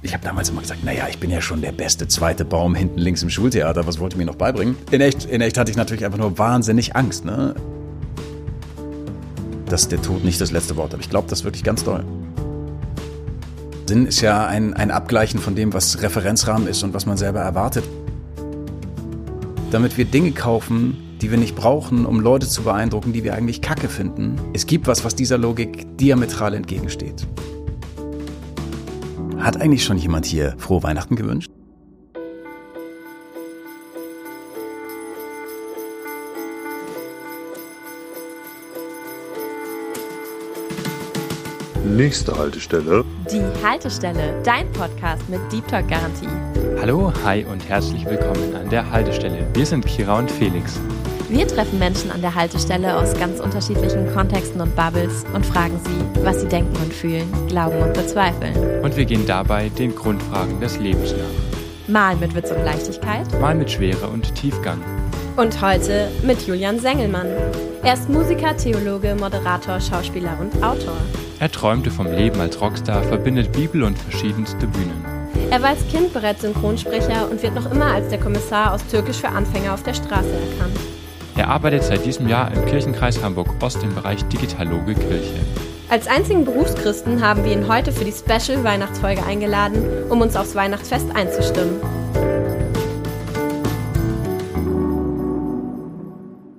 Ich habe damals immer gesagt, naja, ich bin ja schon der beste zweite Baum hinten links im Schultheater. Was wollte mir noch beibringen? In echt, in echt hatte ich natürlich einfach nur wahnsinnig Angst, ne? Dass der Tod nicht das letzte Wort hat. Ich glaube das wirklich ganz doll. Sinn ist ja ein, ein Abgleichen von dem, was Referenzrahmen ist und was man selber erwartet. Damit wir Dinge kaufen, die wir nicht brauchen, um Leute zu beeindrucken, die wir eigentlich kacke finden. Es gibt was, was dieser Logik diametral entgegensteht. Hat eigentlich schon jemand hier frohe Weihnachten gewünscht? Nächste Haltestelle. Die Haltestelle, dein Podcast mit Deep Talk Garantie. Hallo, hi und herzlich willkommen an der Haltestelle. Wir sind Kira und Felix. Wir treffen Menschen an der Haltestelle aus ganz unterschiedlichen Kontexten und Bubbles und fragen sie, was sie denken und fühlen, glauben und bezweifeln. Und wir gehen dabei den Grundfragen des Lebens nach. Mal mit Witz und Leichtigkeit. Mal mit Schwere und Tiefgang. Und heute mit Julian Sengelmann. Er ist Musiker, Theologe, Moderator, Schauspieler und Autor. Er träumte vom Leben als Rockstar, verbindet Bibel und verschiedenste Bühnen. Er war als Kind bereits Synchronsprecher und wird noch immer als der Kommissar aus Türkisch für Anfänger auf der Straße erkannt. Er arbeitet seit diesem Jahr im Kirchenkreis Hamburg-Ost im Bereich Digitaloge Kirche. Als einzigen Berufschristen haben wir ihn heute für die Special Weihnachtsfolge eingeladen, um uns aufs Weihnachtsfest einzustimmen.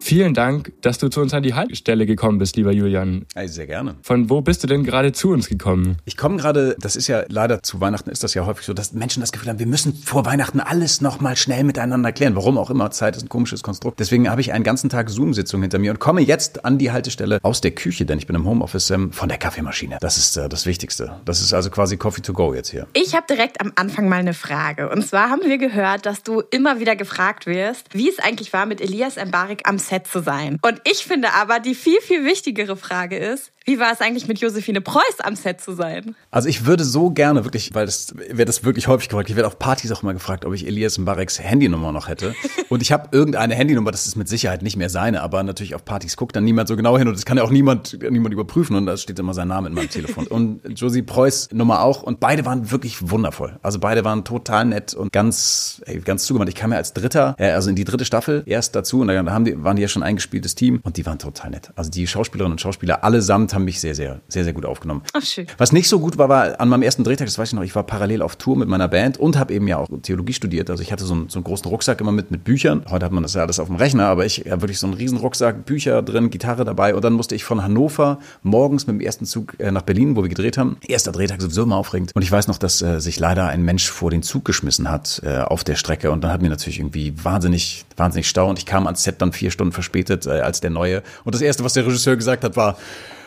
Vielen Dank, dass du zu uns an die Haltestelle gekommen bist, lieber Julian. Also sehr gerne. Von wo bist du denn gerade zu uns gekommen? Ich komme gerade, das ist ja leider zu Weihnachten ist das ja häufig so, dass Menschen das Gefühl haben, wir müssen vor Weihnachten alles nochmal schnell miteinander klären. Warum auch immer, Zeit ist ein komisches Konstrukt. Deswegen habe ich einen ganzen Tag Zoom-Sitzung hinter mir und komme jetzt an die Haltestelle aus der Küche, denn ich bin im Homeoffice ähm, von der Kaffeemaschine. Das ist äh, das Wichtigste. Das ist also quasi Coffee to go jetzt hier. Ich habe direkt am Anfang mal eine Frage. Und zwar haben wir gehört, dass du immer wieder gefragt wirst, wie es eigentlich war, mit Elias Mbarik am Set zu sein. Und ich finde aber, die viel, viel wichtigere Frage ist, wie war es eigentlich mit Josephine Preuß am Set zu sein? Also ich würde so gerne wirklich, weil das wird das wirklich häufig gefragt. Ich werde auf Partys auch mal gefragt, ob ich Elias Mbareks Handynummer noch hätte. Und ich habe irgendeine Handynummer, das ist mit Sicherheit nicht mehr seine, aber natürlich auf Partys guckt dann niemand so genau hin und das kann ja auch niemand, niemand überprüfen und da steht immer sein Name in meinem Telefon. Und Josie Preuß Nummer auch und beide waren wirklich wundervoll. Also beide waren total nett und ganz, ey, ganz zugewandt. Ich kam ja als Dritter, äh, also in die dritte Staffel erst dazu und dann haben die, waren die ja schon ein eingespieltes Team und die waren total nett. Also die Schauspielerinnen und Schauspieler allesamt haben mich sehr, sehr, sehr, sehr gut aufgenommen. Ach, schön. Was nicht so gut war, war an meinem ersten Drehtag, das weiß ich noch, ich war parallel auf Tour mit meiner Band und habe eben ja auch Theologie studiert. Also ich hatte so einen, so einen großen Rucksack immer mit, mit Büchern. Heute hat man das ja alles auf dem Rechner, aber ich habe wirklich so einen riesen Rucksack, Bücher drin, Gitarre dabei und dann musste ich von Hannover morgens mit dem ersten Zug äh, nach Berlin, wo wir gedreht haben. Erster Drehtag sowieso immer aufregend. Und ich weiß noch, dass äh, sich leider ein Mensch vor den Zug geschmissen hat äh, auf der Strecke und dann hatten wir natürlich irgendwie wahnsinnig, wahnsinnig Stau und ich kam ans Set dann vier Stunden verspätet äh, als der Neue. Und das Erste, was der Regisseur gesagt hat, war,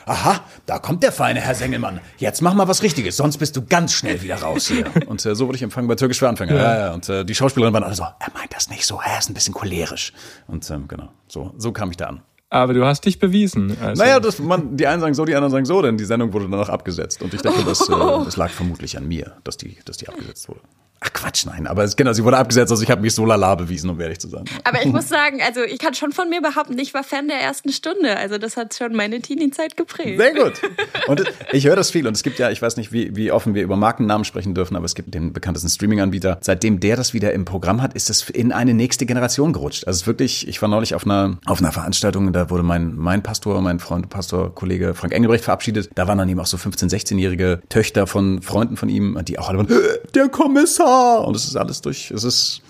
Aha, da kommt der feine Herr Sengelmann. Jetzt mach mal was Richtiges, sonst bist du ganz schnell wieder raus hier. Und äh, so wurde ich empfangen bei Türkisch für Anfänger. Ja. Ja, Und äh, die Schauspielerinnen waren alle so, er meint das nicht so, er ist ein bisschen cholerisch. Und ähm, genau, so, so kam ich da an. Aber du hast dich bewiesen. Also. Naja, das, man, die einen sagen so, die anderen sagen so, denn die Sendung wurde danach abgesetzt. Und ich denke, das, äh, das lag vermutlich an mir, dass die, dass die abgesetzt wurde. Ach Quatsch, nein, aber es, genau, sie wurde abgesetzt, also ich habe mich so lala bewiesen, um ehrlich zu sein. Aber ich muss sagen, also ich kann schon von mir behaupten, ich war Fan der ersten Stunde. Also das hat schon meine Teenie-Zeit geprägt. Sehr gut. Und ich höre das viel und es gibt ja, ich weiß nicht, wie, wie offen wir über Markennamen sprechen dürfen, aber es gibt den bekanntesten Streaming-Anbieter. Seitdem der das wieder im Programm hat, ist es in eine nächste Generation gerutscht. Also wirklich, ich war neulich auf einer, auf einer Veranstaltung, da wurde mein, mein Pastor, mein Freund, Pastor, Kollege Frank Engelbrecht verabschiedet. Da waren dann eben auch so 15-, 16-jährige Töchter von Freunden von ihm, die auch alle waren, der Kommissar! Und es ist alles durch, es ist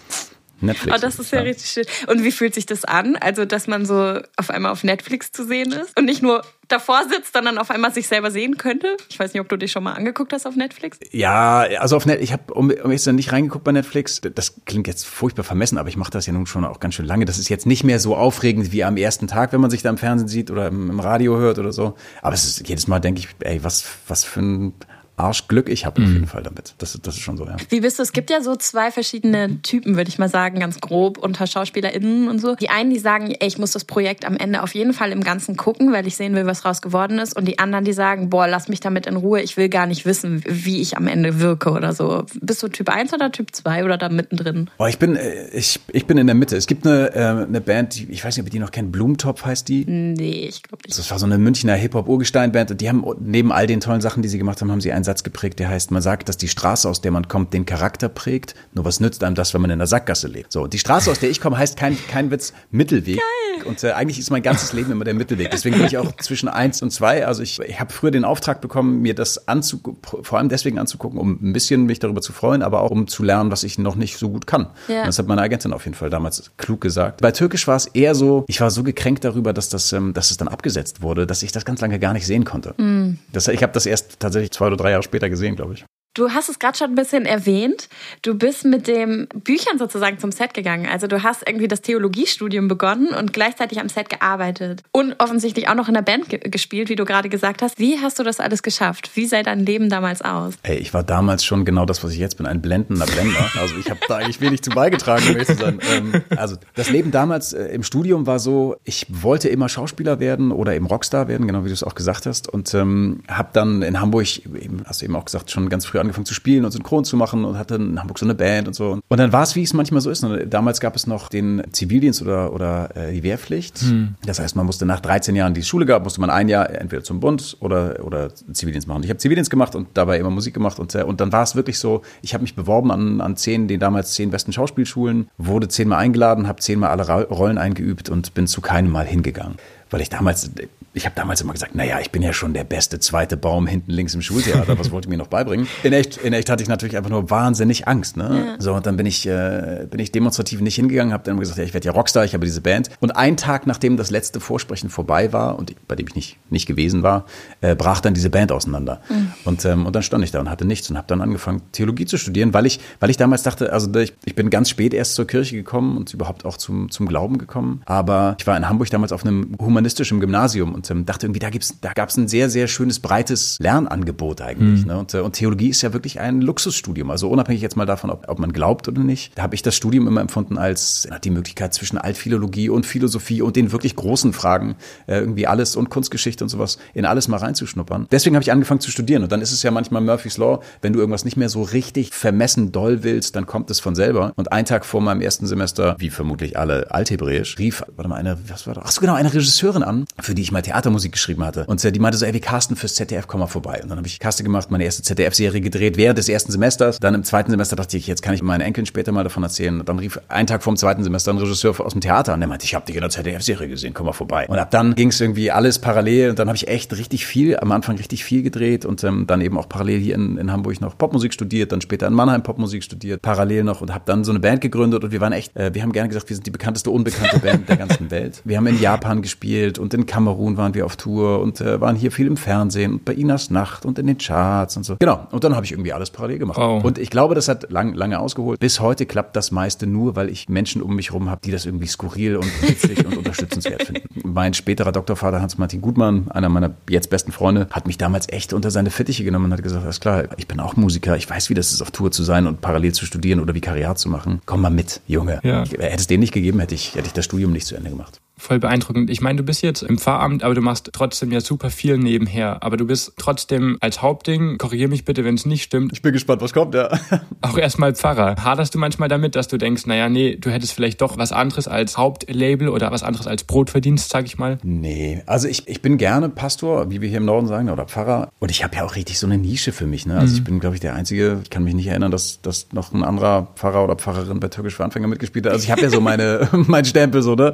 Netflix. Oh, das ist ja, ja richtig schön. Und wie fühlt sich das an? Also, dass man so auf einmal auf Netflix zu sehen ist und nicht nur davor sitzt, sondern auf einmal sich selber sehen könnte. Ich weiß nicht, ob du dich schon mal angeguckt hast auf Netflix. Ja, also auf Netflix, ich habe um, um jetzt nicht reingeguckt bei Netflix. Das klingt jetzt furchtbar vermessen, aber ich mache das ja nun schon auch ganz schön lange. Das ist jetzt nicht mehr so aufregend wie am ersten Tag, wenn man sich da im Fernsehen sieht oder im, im Radio hört oder so. Aber es ist jedes Mal denke ich, ey, was was für ein Arschglück ich habe auf jeden Fall damit. Das, das ist schon so, ja. Wie bist du? Es gibt ja so zwei verschiedene Typen, würde ich mal sagen, ganz grob unter SchauspielerInnen und so. Die einen, die sagen, ey, ich muss das Projekt am Ende auf jeden Fall im Ganzen gucken, weil ich sehen will, was raus geworden ist. Und die anderen, die sagen, boah, lass mich damit in Ruhe, ich will gar nicht wissen, wie ich am Ende wirke oder so. Bist du Typ 1 oder Typ 2 oder da mittendrin? Oh, ich bin, äh, ich, ich bin in der Mitte. Es gibt eine, äh, eine Band, die, ich weiß nicht, ob ihr die noch kennt, Blumentopf heißt die? Nee, ich glaube nicht. Das war so eine Münchner Hip-Hop-Urgestein-Band und die haben neben all den tollen Sachen, die sie gemacht haben, haben sie ein Satz geprägt, der heißt, man sagt, dass die Straße, aus der man kommt, den Charakter prägt. Nur was nützt einem das, wenn man in der Sackgasse lebt? So, die Straße, aus der ich komme, heißt kein, kein Witz Mittelweg. Geil. Und äh, eigentlich ist mein ganzes Leben immer der Mittelweg. Deswegen bin ich auch zwischen eins und zwei. Also ich, ich habe früher den Auftrag bekommen, mir das anzugucken, vor allem deswegen anzugucken, um ein bisschen mich darüber zu freuen, aber auch um zu lernen, was ich noch nicht so gut kann. Ja. Das hat meine Agentin auf jeden Fall damals klug gesagt. Bei Türkisch war es eher so, ich war so gekränkt darüber, dass das, ähm, dass es dann abgesetzt wurde, dass ich das ganz lange gar nicht sehen konnte. Mm. Das, ich habe das erst tatsächlich zwei oder drei Jahre später gesehen, glaube ich. Du hast es gerade schon ein bisschen erwähnt. Du bist mit den Büchern sozusagen zum Set gegangen. Also du hast irgendwie das Theologiestudium begonnen und gleichzeitig am Set gearbeitet. Und offensichtlich auch noch in der Band ge gespielt, wie du gerade gesagt hast. Wie hast du das alles geschafft? Wie sah dein Leben damals aus? Ey, ich war damals schon genau das, was ich jetzt bin, ein blendender Blender. Also ich habe da eigentlich wenig zu beigetragen, um zu sein. Ähm, also das Leben damals äh, im Studium war so, ich wollte immer Schauspieler werden oder eben Rockstar werden, genau wie du es auch gesagt hast. Und ähm, habe dann in Hamburg, eben, hast du eben auch gesagt, schon ganz früh angefangen zu spielen und synchron zu machen und hatte in Hamburg so eine Band und so. Und dann war es, wie es manchmal so ist. Ne? Damals gab es noch den Zivildienst oder, oder äh, die Wehrpflicht. Hm. Das heißt, man musste nach 13 Jahren, die es Schule gab, musste man ein Jahr entweder zum Bund oder, oder Zivildienst machen. Ich habe Zivildienst gemacht und dabei immer Musik gemacht. Und, und dann war es wirklich so, ich habe mich beworben an, an zehn, den damals zehn besten Schauspielschulen, wurde zehnmal eingeladen, habe zehnmal alle Rollen eingeübt und bin zu keinem Mal hingegangen weil ich damals, ich habe damals immer gesagt, naja, ich bin ja schon der beste zweite Baum hinten links im Schultheater, was wollte ich mir noch beibringen? In echt, in echt hatte ich natürlich einfach nur wahnsinnig Angst. Ne? Ja. So, und dann bin ich, äh, bin ich demonstrativ nicht hingegangen, habe dann gesagt, ja, ich werde ja Rockstar, ich habe diese Band. Und einen Tag, nachdem das letzte Vorsprechen vorbei war und bei dem ich nicht, nicht gewesen war, äh, brach dann diese Band auseinander. Mhm. Und, ähm, und dann stand ich da und hatte nichts und habe dann angefangen, Theologie zu studieren, weil ich, weil ich damals dachte, also ich, ich bin ganz spät erst zur Kirche gekommen und überhaupt auch zum, zum Glauben gekommen. Aber ich war in Hamburg damals auf einem Human humanistisch im Gymnasium und ähm, dachte irgendwie, da gibt's, da gab es ein sehr, sehr schönes, breites Lernangebot eigentlich. Mhm. Ne? Und, äh, und Theologie ist ja wirklich ein Luxusstudium. Also unabhängig jetzt mal davon, ob, ob man glaubt oder nicht, da habe ich das Studium immer empfunden als na, die Möglichkeit zwischen Altphilologie und Philosophie und den wirklich großen Fragen, äh, irgendwie alles und Kunstgeschichte und sowas, in alles mal reinzuschnuppern. Deswegen habe ich angefangen zu studieren. Und dann ist es ja manchmal Murphy's Law, wenn du irgendwas nicht mehr so richtig vermessen doll willst, dann kommt es von selber. Und einen Tag vor meinem ersten Semester, wie vermutlich alle Althebräisch, rief, warte mal, eine, was war das? Ach so, genau, eine Regisseurin Regisseurin an, für die ich mal Theatermusik geschrieben hatte. Und die meinte so, ey, wir casten fürs ZDF, komm mal vorbei. Und dann habe ich Caste gemacht, meine erste ZDF-Serie gedreht während des ersten Semesters. Dann im zweiten Semester dachte ich, jetzt kann ich meinen Enkeln später mal davon erzählen. Und dann rief einen Tag vor dem zweiten Semester ein Regisseur aus dem Theater an, der meinte, ich habe dich in der ZDF-Serie gesehen, komm mal vorbei. Und ab dann ging es irgendwie alles parallel und dann habe ich echt richtig viel, am Anfang richtig viel gedreht und ähm, dann eben auch parallel hier in, in Hamburg noch Popmusik studiert, dann später in Mannheim Popmusik studiert, parallel noch und habe dann so eine Band gegründet und wir waren echt, äh, wir haben gerne gesagt, wir sind die bekannteste unbekannte Band der ganzen Welt. Wir haben in Japan gespielt und in Kamerun Kamerun waren wir auf Tour und äh, waren hier viel im Fernsehen und bei Inas Nacht und in den Charts und so. Genau. Und dann habe ich irgendwie alles parallel gemacht. Oh. Und ich glaube, das hat lang, lange ausgeholt. Bis heute klappt das meiste nur, weil ich Menschen um mich herum habe, die das irgendwie skurril und witzig und unterstützenswert finden. Mein späterer Doktorvater Hans-Martin Gutmann, einer meiner jetzt besten Freunde, hat mich damals echt unter seine Fittiche genommen und hat gesagt, alles klar, ich bin auch Musiker, ich weiß, wie das ist, auf Tour zu sein und parallel zu studieren oder Vikariat zu machen. Komm mal mit, Junge. Ja. Hätte es den nicht gegeben, hätte ich, hätte ich das Studium nicht zu Ende gemacht voll beeindruckend. Ich meine, du bist jetzt im Pfarramt, aber du machst trotzdem ja super viel nebenher. Aber du bist trotzdem als Hauptding, korrigier mich bitte, wenn es nicht stimmt. Ich bin gespannt, was kommt, ja. Auch erstmal Pfarrer. Haderst du manchmal damit, dass du denkst, naja, nee, du hättest vielleicht doch was anderes als Hauptlabel oder was anderes als Brotverdienst, sag ich mal? Nee, also ich, ich bin gerne Pastor, wie wir hier im Norden sagen, oder Pfarrer. Und ich habe ja auch richtig so eine Nische für mich. Ne? Also mhm. ich bin, glaube ich, der Einzige, ich kann mich nicht erinnern, dass, dass noch ein anderer Pfarrer oder Pfarrerin bei Türkisch für Anfänger mitgespielt hat. Also ich habe ja so meine, mein Stempel so, ne?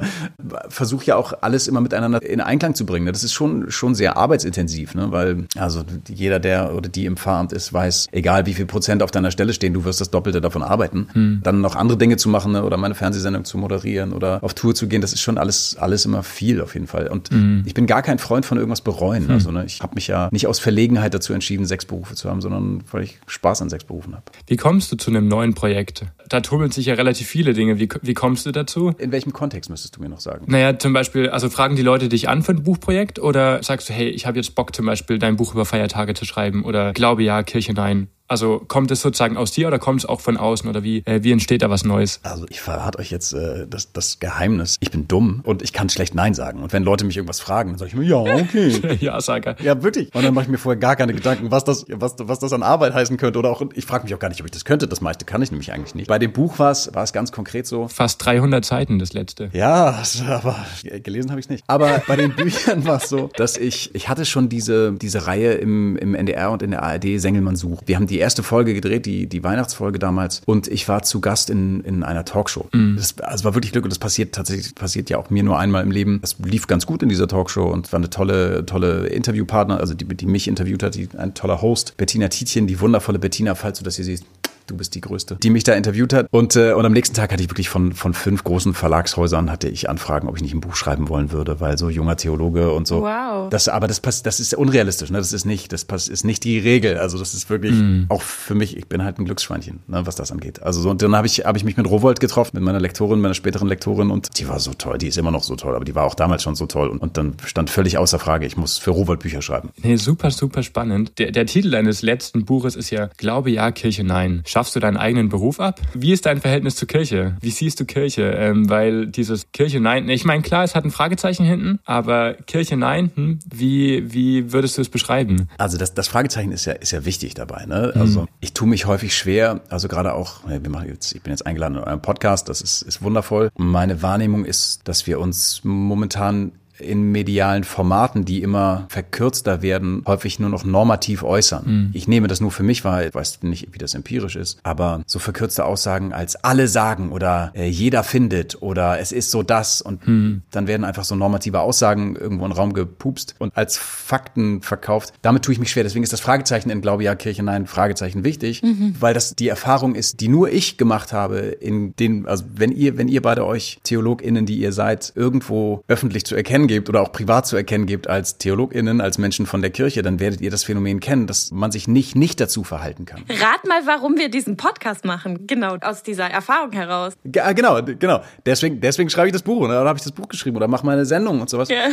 Versuche ja auch alles immer miteinander in Einklang zu bringen. Das ist schon, schon sehr arbeitsintensiv, ne? weil also jeder, der oder die im Fahramt ist, weiß, egal wie viel Prozent auf deiner Stelle stehen, du wirst das Doppelte davon arbeiten. Hm. Dann noch andere Dinge zu machen ne? oder meine Fernsehsendung zu moderieren oder auf Tour zu gehen, das ist schon alles, alles immer viel auf jeden Fall. Und hm. ich bin gar kein Freund von irgendwas bereuen. Hm. Also ne? ich habe mich ja nicht aus Verlegenheit dazu entschieden, sechs Berufe zu haben, sondern weil ich Spaß an sechs Berufen habe. Wie kommst du zu einem neuen Projekt? Da tummeln sich ja relativ viele Dinge. Wie, wie kommst du dazu? In welchem Kontext müsstest du mir noch sagen? Naja, zum Beispiel, also fragen die Leute dich an für ein Buchprojekt oder sagst du, hey, ich habe jetzt Bock zum Beispiel dein Buch über Feiertage zu schreiben oder Glaube ja, Kirche nein? Also kommt es sozusagen aus dir oder kommt es auch von außen oder wie, äh, wie entsteht da was Neues? Also ich verrate euch jetzt äh, das, das Geheimnis. Ich bin dumm und ich kann schlecht Nein sagen. Und wenn Leute mich irgendwas fragen, dann sage ich mir, ja, okay. ja, Sager. Ja, wirklich. Und dann mache ich mir vorher gar keine Gedanken, was das, was, was das an Arbeit heißen könnte. Oder auch, ich frage mich auch gar nicht, ob ich das könnte. Das meiste kann ich nämlich eigentlich nicht. Bei dem Buch war es, war es ganz konkret so. Fast 300 Seiten, das letzte. Ja, aber gelesen habe ich es nicht. Aber bei den Büchern war es so, dass ich, ich hatte schon diese, diese Reihe im, im NDR und in der ARD, Sengelmann sucht. Wir haben die erste Folge gedreht, die, die Weihnachtsfolge damals. Und ich war zu Gast in, in einer Talkshow. Mhm. Das also war wirklich Glück und das passiert tatsächlich, passiert ja auch mir nur einmal im Leben. Es lief ganz gut in dieser Talkshow und war eine tolle, tolle Interviewpartner, also die, die mich interviewt hat, die, ein toller Host. Bettina Tietjen, die wundervolle Bettina, falls du das hier siehst du bist die Größte, die mich da interviewt hat. Und, äh, und am nächsten Tag hatte ich wirklich von, von fünf großen Verlagshäusern hatte ich Anfragen, ob ich nicht ein Buch schreiben wollen würde, weil so junger Theologe und so. Wow. Das, aber das passt, das ist unrealistisch, ne? Das ist nicht, das passt, ist nicht die Regel. Also das ist wirklich mm. auch für mich, ich bin halt ein Glücksschweinchen, ne, was das angeht. Also so, und dann habe ich, habe ich mich mit Rowold getroffen, mit meiner Lektorin, meiner späteren Lektorin und die war so toll, die ist immer noch so toll, aber die war auch damals schon so toll. Und, und dann stand völlig außer Frage, ich muss für Rowold Bücher schreiben. Nee, super, super spannend. Der, der Titel deines letzten Buches ist ja Glaube ja, Kirche nein. Schaffst du deinen eigenen Beruf? Ab. Wie ist dein Verhältnis zur Kirche? Wie siehst du Kirche? Ähm, weil dieses Kirche nein, ich meine, klar, es hat ein Fragezeichen hinten, aber Kirche nein, hm, wie, wie würdest du es beschreiben? Also das, das Fragezeichen ist ja, ist ja wichtig dabei. Ne? Also hm. ich tue mich häufig schwer, also gerade auch, wir machen jetzt, ich bin jetzt eingeladen in eurem Podcast, das ist, ist wundervoll. Meine Wahrnehmung ist, dass wir uns momentan in medialen Formaten, die immer verkürzter werden, häufig nur noch normativ äußern. Mhm. Ich nehme das nur für mich wahr, ich weiß nicht, wie das empirisch ist, aber so verkürzte Aussagen als alle sagen oder äh, jeder findet oder es ist so das und mhm. dann werden einfach so normative Aussagen irgendwo in den Raum gepupst und als Fakten verkauft. Damit tue ich mich schwer. Deswegen ist das Fragezeichen in Glaube ja, Kirche nein, Fragezeichen wichtig, mhm. weil das die Erfahrung ist, die nur ich gemacht habe in den, also wenn ihr, wenn ihr beide euch TheologInnen, die ihr seid, irgendwo öffentlich zu erkennen gebt oder auch privat zu erkennen gebt als TheologInnen, als Menschen von der Kirche, dann werdet ihr das Phänomen kennen, dass man sich nicht, nicht dazu verhalten kann. Rat mal, warum wir diesen Podcast machen. Genau, aus dieser Erfahrung heraus. Ja, genau, genau. Deswegen, deswegen schreibe ich das Buch, oder habe ich das Buch geschrieben oder mache meine Sendung und sowas. Ja.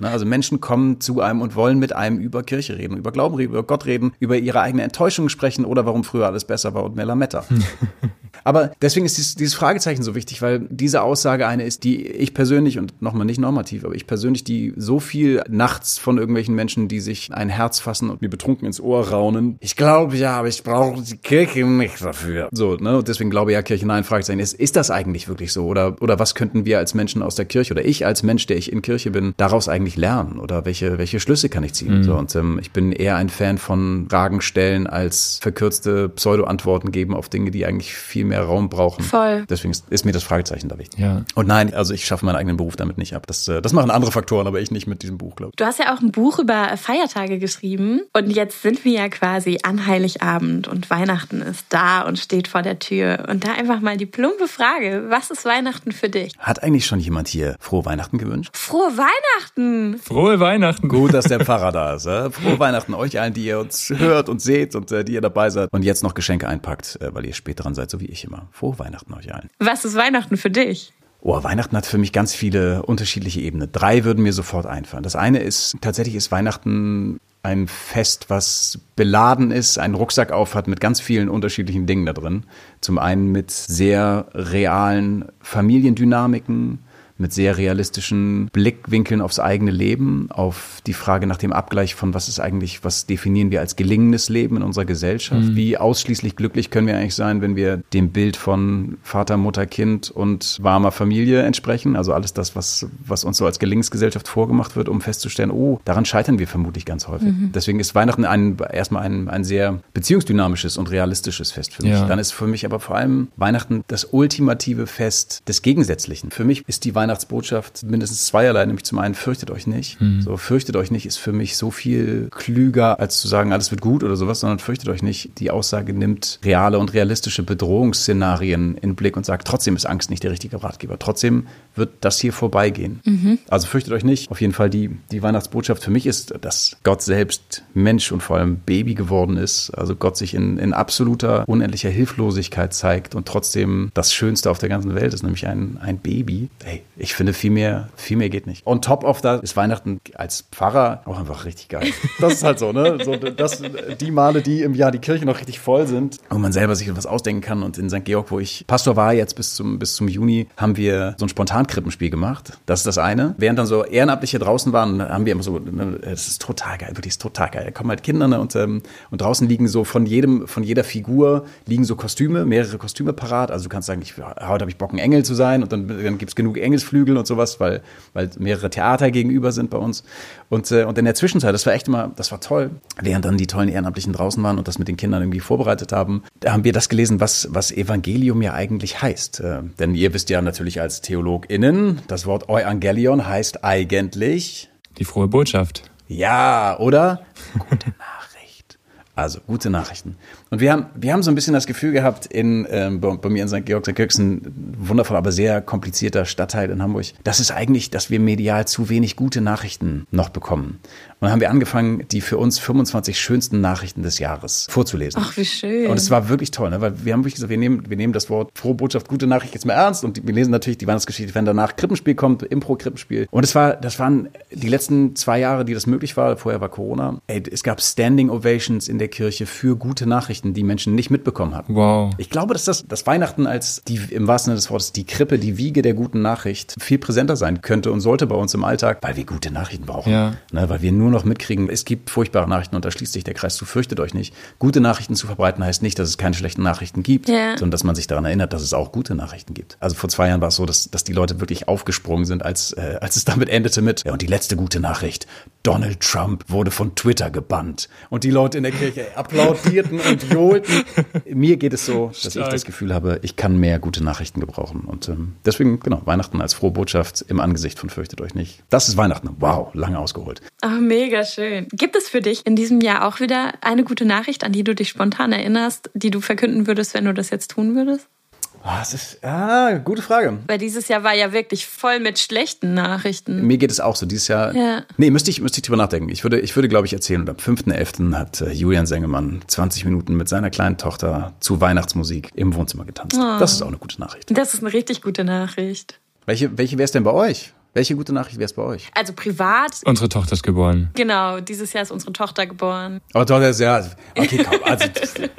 also Menschen kommen zu einem und wollen mit einem über Kirche reden, über Glauben reden, über Gott reden, über ihre eigene Enttäuschung sprechen oder warum früher alles besser war und mehr Lametta. Aber deswegen ist dieses, dieses Fragezeichen so wichtig, weil diese Aussage eine ist, die ich persönlich und nochmal nicht normativ, aber ich persönlich, die so viel nachts von irgendwelchen Menschen, die sich ein Herz fassen und mir betrunken ins Ohr raunen. Ich glaube ja, aber ich brauche die Kirche nicht dafür. So, ne? Und deswegen glaube ich ja, Kirche nein, Fragezeichen ist, ist das eigentlich wirklich so? Oder, oder was könnten wir als Menschen aus der Kirche oder ich als Mensch, der ich in Kirche bin, daraus eigentlich lernen? Oder welche, welche Schlüsse kann ich ziehen? Mhm. So, und ähm, ich bin eher ein Fan von Fragen stellen als verkürzte Pseudo-Antworten geben auf Dinge, die eigentlich viel mehr mehr Raum brauchen. Voll. Deswegen ist, ist mir das Fragezeichen da wichtig. Ja. Und nein, also ich schaffe meinen eigenen Beruf damit nicht ab. Das, äh, das machen andere Faktoren, aber ich nicht mit diesem Buch, glaube ich. Du hast ja auch ein Buch über Feiertage geschrieben und jetzt sind wir ja quasi an Heiligabend und Weihnachten ist da und steht vor der Tür. Und da einfach mal die plumpe Frage, was ist Weihnachten für dich? Hat eigentlich schon jemand hier frohe Weihnachten gewünscht? Frohe Weihnachten! Frohe Weihnachten! Gut, dass der Pfarrer da ist. Äh? Frohe Weihnachten euch allen, die ihr uns hört und seht und äh, die ihr dabei seid und jetzt noch Geschenke einpackt, äh, weil ihr spät dran seid, so wie ich immer. Frohe Weihnachten euch allen. Was ist Weihnachten für dich? Oh, Weihnachten hat für mich ganz viele unterschiedliche Ebenen. Drei würden mir sofort einfallen. Das eine ist, tatsächlich ist Weihnachten ein Fest, was beladen ist, einen Rucksack aufhat mit ganz vielen unterschiedlichen Dingen da drin. Zum einen mit sehr realen Familiendynamiken, mit sehr realistischen Blickwinkeln aufs eigene Leben, auf die Frage nach dem Abgleich von was ist eigentlich, was definieren wir als gelingendes Leben in unserer Gesellschaft? Mhm. Wie ausschließlich glücklich können wir eigentlich sein, wenn wir dem Bild von Vater, Mutter, Kind und warmer Familie entsprechen? Also alles das, was, was uns so als Gelingensgesellschaft vorgemacht wird, um festzustellen, oh, daran scheitern wir vermutlich ganz häufig. Mhm. Deswegen ist Weihnachten ein, erstmal ein, ein sehr beziehungsdynamisches und realistisches Fest für mich. Ja. Dann ist für mich aber vor allem Weihnachten das ultimative Fest des Gegensätzlichen. Für mich ist die Weihnachten Weihnachtsbotschaft mindestens zweierlei, nämlich zum einen fürchtet euch nicht. Mhm. So fürchtet euch nicht ist für mich so viel klüger, als zu sagen, alles wird gut oder sowas, sondern fürchtet euch nicht. Die Aussage nimmt reale und realistische Bedrohungsszenarien in Blick und sagt, trotzdem ist Angst nicht der richtige Ratgeber. Trotzdem wird das hier vorbeigehen. Mhm. Also fürchtet euch nicht. Auf jeden Fall die, die Weihnachtsbotschaft für mich ist, dass Gott selbst Mensch und vor allem Baby geworden ist. Also Gott sich in, in absoluter, unendlicher Hilflosigkeit zeigt und trotzdem das Schönste auf der ganzen Welt ist, nämlich ein, ein Baby. Hey, Ich finde, viel mehr, viel mehr geht nicht. On top of that ist Weihnachten als Pfarrer auch einfach richtig geil. Das ist halt so, ne? So, das, die Male, die im Jahr die Kirche noch richtig voll sind und man selber sich was ausdenken kann. Und in St. Georg, wo ich Pastor war, jetzt bis zum, bis zum Juni, haben wir so ein Spontankrippenspiel gemacht. Das ist das eine. Während dann so Ehrenamtliche draußen waren, haben wir immer so, ne, das ist total geil, wirklich ist total geil. Da kommen halt Kinder ne, und, ähm, und draußen liegen so von jedem, von jeder Figur liegen so Kostüme, mehrere Kostüme parat. Also du kannst sagen, ich, heute habe ich Bock, ein Engel zu sein und dann, dann gibt es genug Engelsflügel und sowas, weil, weil mehrere Theater gegenüber sind bei uns. Und, äh, und in der Zwischenzeit, das war echt immer, das war toll, während dann die tollen Ehrenamtlichen draußen waren und das mit den Kindern irgendwie vorbereitet haben, da haben wir das gelesen, was, was Evangelium ja eigentlich heißt. Äh, denn ihr wisst ja natürlich als TheologInnen, das Wort Evangelion heißt eigentlich die frohe Botschaft. Ja, oder? Gute Nachricht. Also gute Nachrichten. Und wir haben, wir haben so ein bisschen das Gefühl gehabt, in, ähm, bei, bei, mir in St. Georg, St. Georg ist ein wundervoller, aber sehr komplizierter Stadtteil in Hamburg, das ist eigentlich, dass wir medial zu wenig gute Nachrichten noch bekommen. Und dann haben wir angefangen, die für uns 25 schönsten Nachrichten des Jahres vorzulesen. Ach, wie schön. Und es war wirklich toll, ne? weil wir haben wirklich gesagt, wir nehmen, wir nehmen das Wort frohe Botschaft, gute Nachricht jetzt mal ernst und wir lesen natürlich die Weihnachtsgeschichte, wenn danach Krippenspiel kommt, Impro-Krippenspiel. Und es war, das waren die letzten zwei Jahre, die das möglich war, vorher war Corona. Ey, es gab Standing Ovations in der Kirche für gute Nachrichten, die Menschen nicht mitbekommen hatten. Wow. Ich glaube, dass das, das Weihnachten als die, im wahrsten Sinne des Wortes, die Krippe, die Wiege der guten Nachricht viel präsenter sein könnte und sollte bei uns im Alltag, weil wir gute Nachrichten brauchen. Ja. Ne, weil wir nur noch mitkriegen, es gibt furchtbare Nachrichten und da schließt sich der Kreis zu, fürchtet euch nicht. Gute Nachrichten zu verbreiten heißt nicht, dass es keine schlechten Nachrichten gibt, Ja. sondern dass man sich daran erinnert, dass es auch gute Nachrichten gibt. Also vor zwei Jahren war es so, dass, dass die Leute wirklich aufgesprungen sind, als, äh, als es damit endete mit, ja, und die letzte gute Nachricht, Donald Trump wurde von Twitter gebannt. Und die Leute in der Kirche applaudierten und johlten. Mir geht es so, dass ich Stark. das Gefühl habe, ich kann mehr gute Nachrichten gebrauchen. Und ähm, deswegen, genau, Weihnachten als frohe Botschaft im Angesicht von Fürchtet euch nicht. Das ist Weihnachten. Wow, lange ausgeholt. Ach, mega schön. Gibt es für dich in diesem Jahr auch wieder eine gute Nachricht, an die du dich spontan erinnerst, die du verkünden würdest, wenn du das jetzt tun würdest? Ah, das ist, ah, gute Frage. Weil dieses Jahr war ja wirklich voll mit schlechten Nachrichten. Mir geht es auch so. Dieses Jahr. Ja. Nee, müsste ich, müsste ich drüber nachdenken. Ich würde, ich würde, glaube ich, erzählen. Und am 5.11. hat äh, Julian Sengemann 20 Minuten mit seiner kleinen Tochter zu Weihnachtsmusik im Wohnzimmer getanzt. Das ist auch eine gute Nachricht. Das ist eine richtig gute Nachricht. Welche, welche wäre es denn bei euch? Welche gute Nachricht wäre es bei euch? Also privat, Unsere Tochter ist geboren. genau, dieses Jahr ist unsere Tochter geboren. Oh, toll, das ist ja. Okay, komm. Also,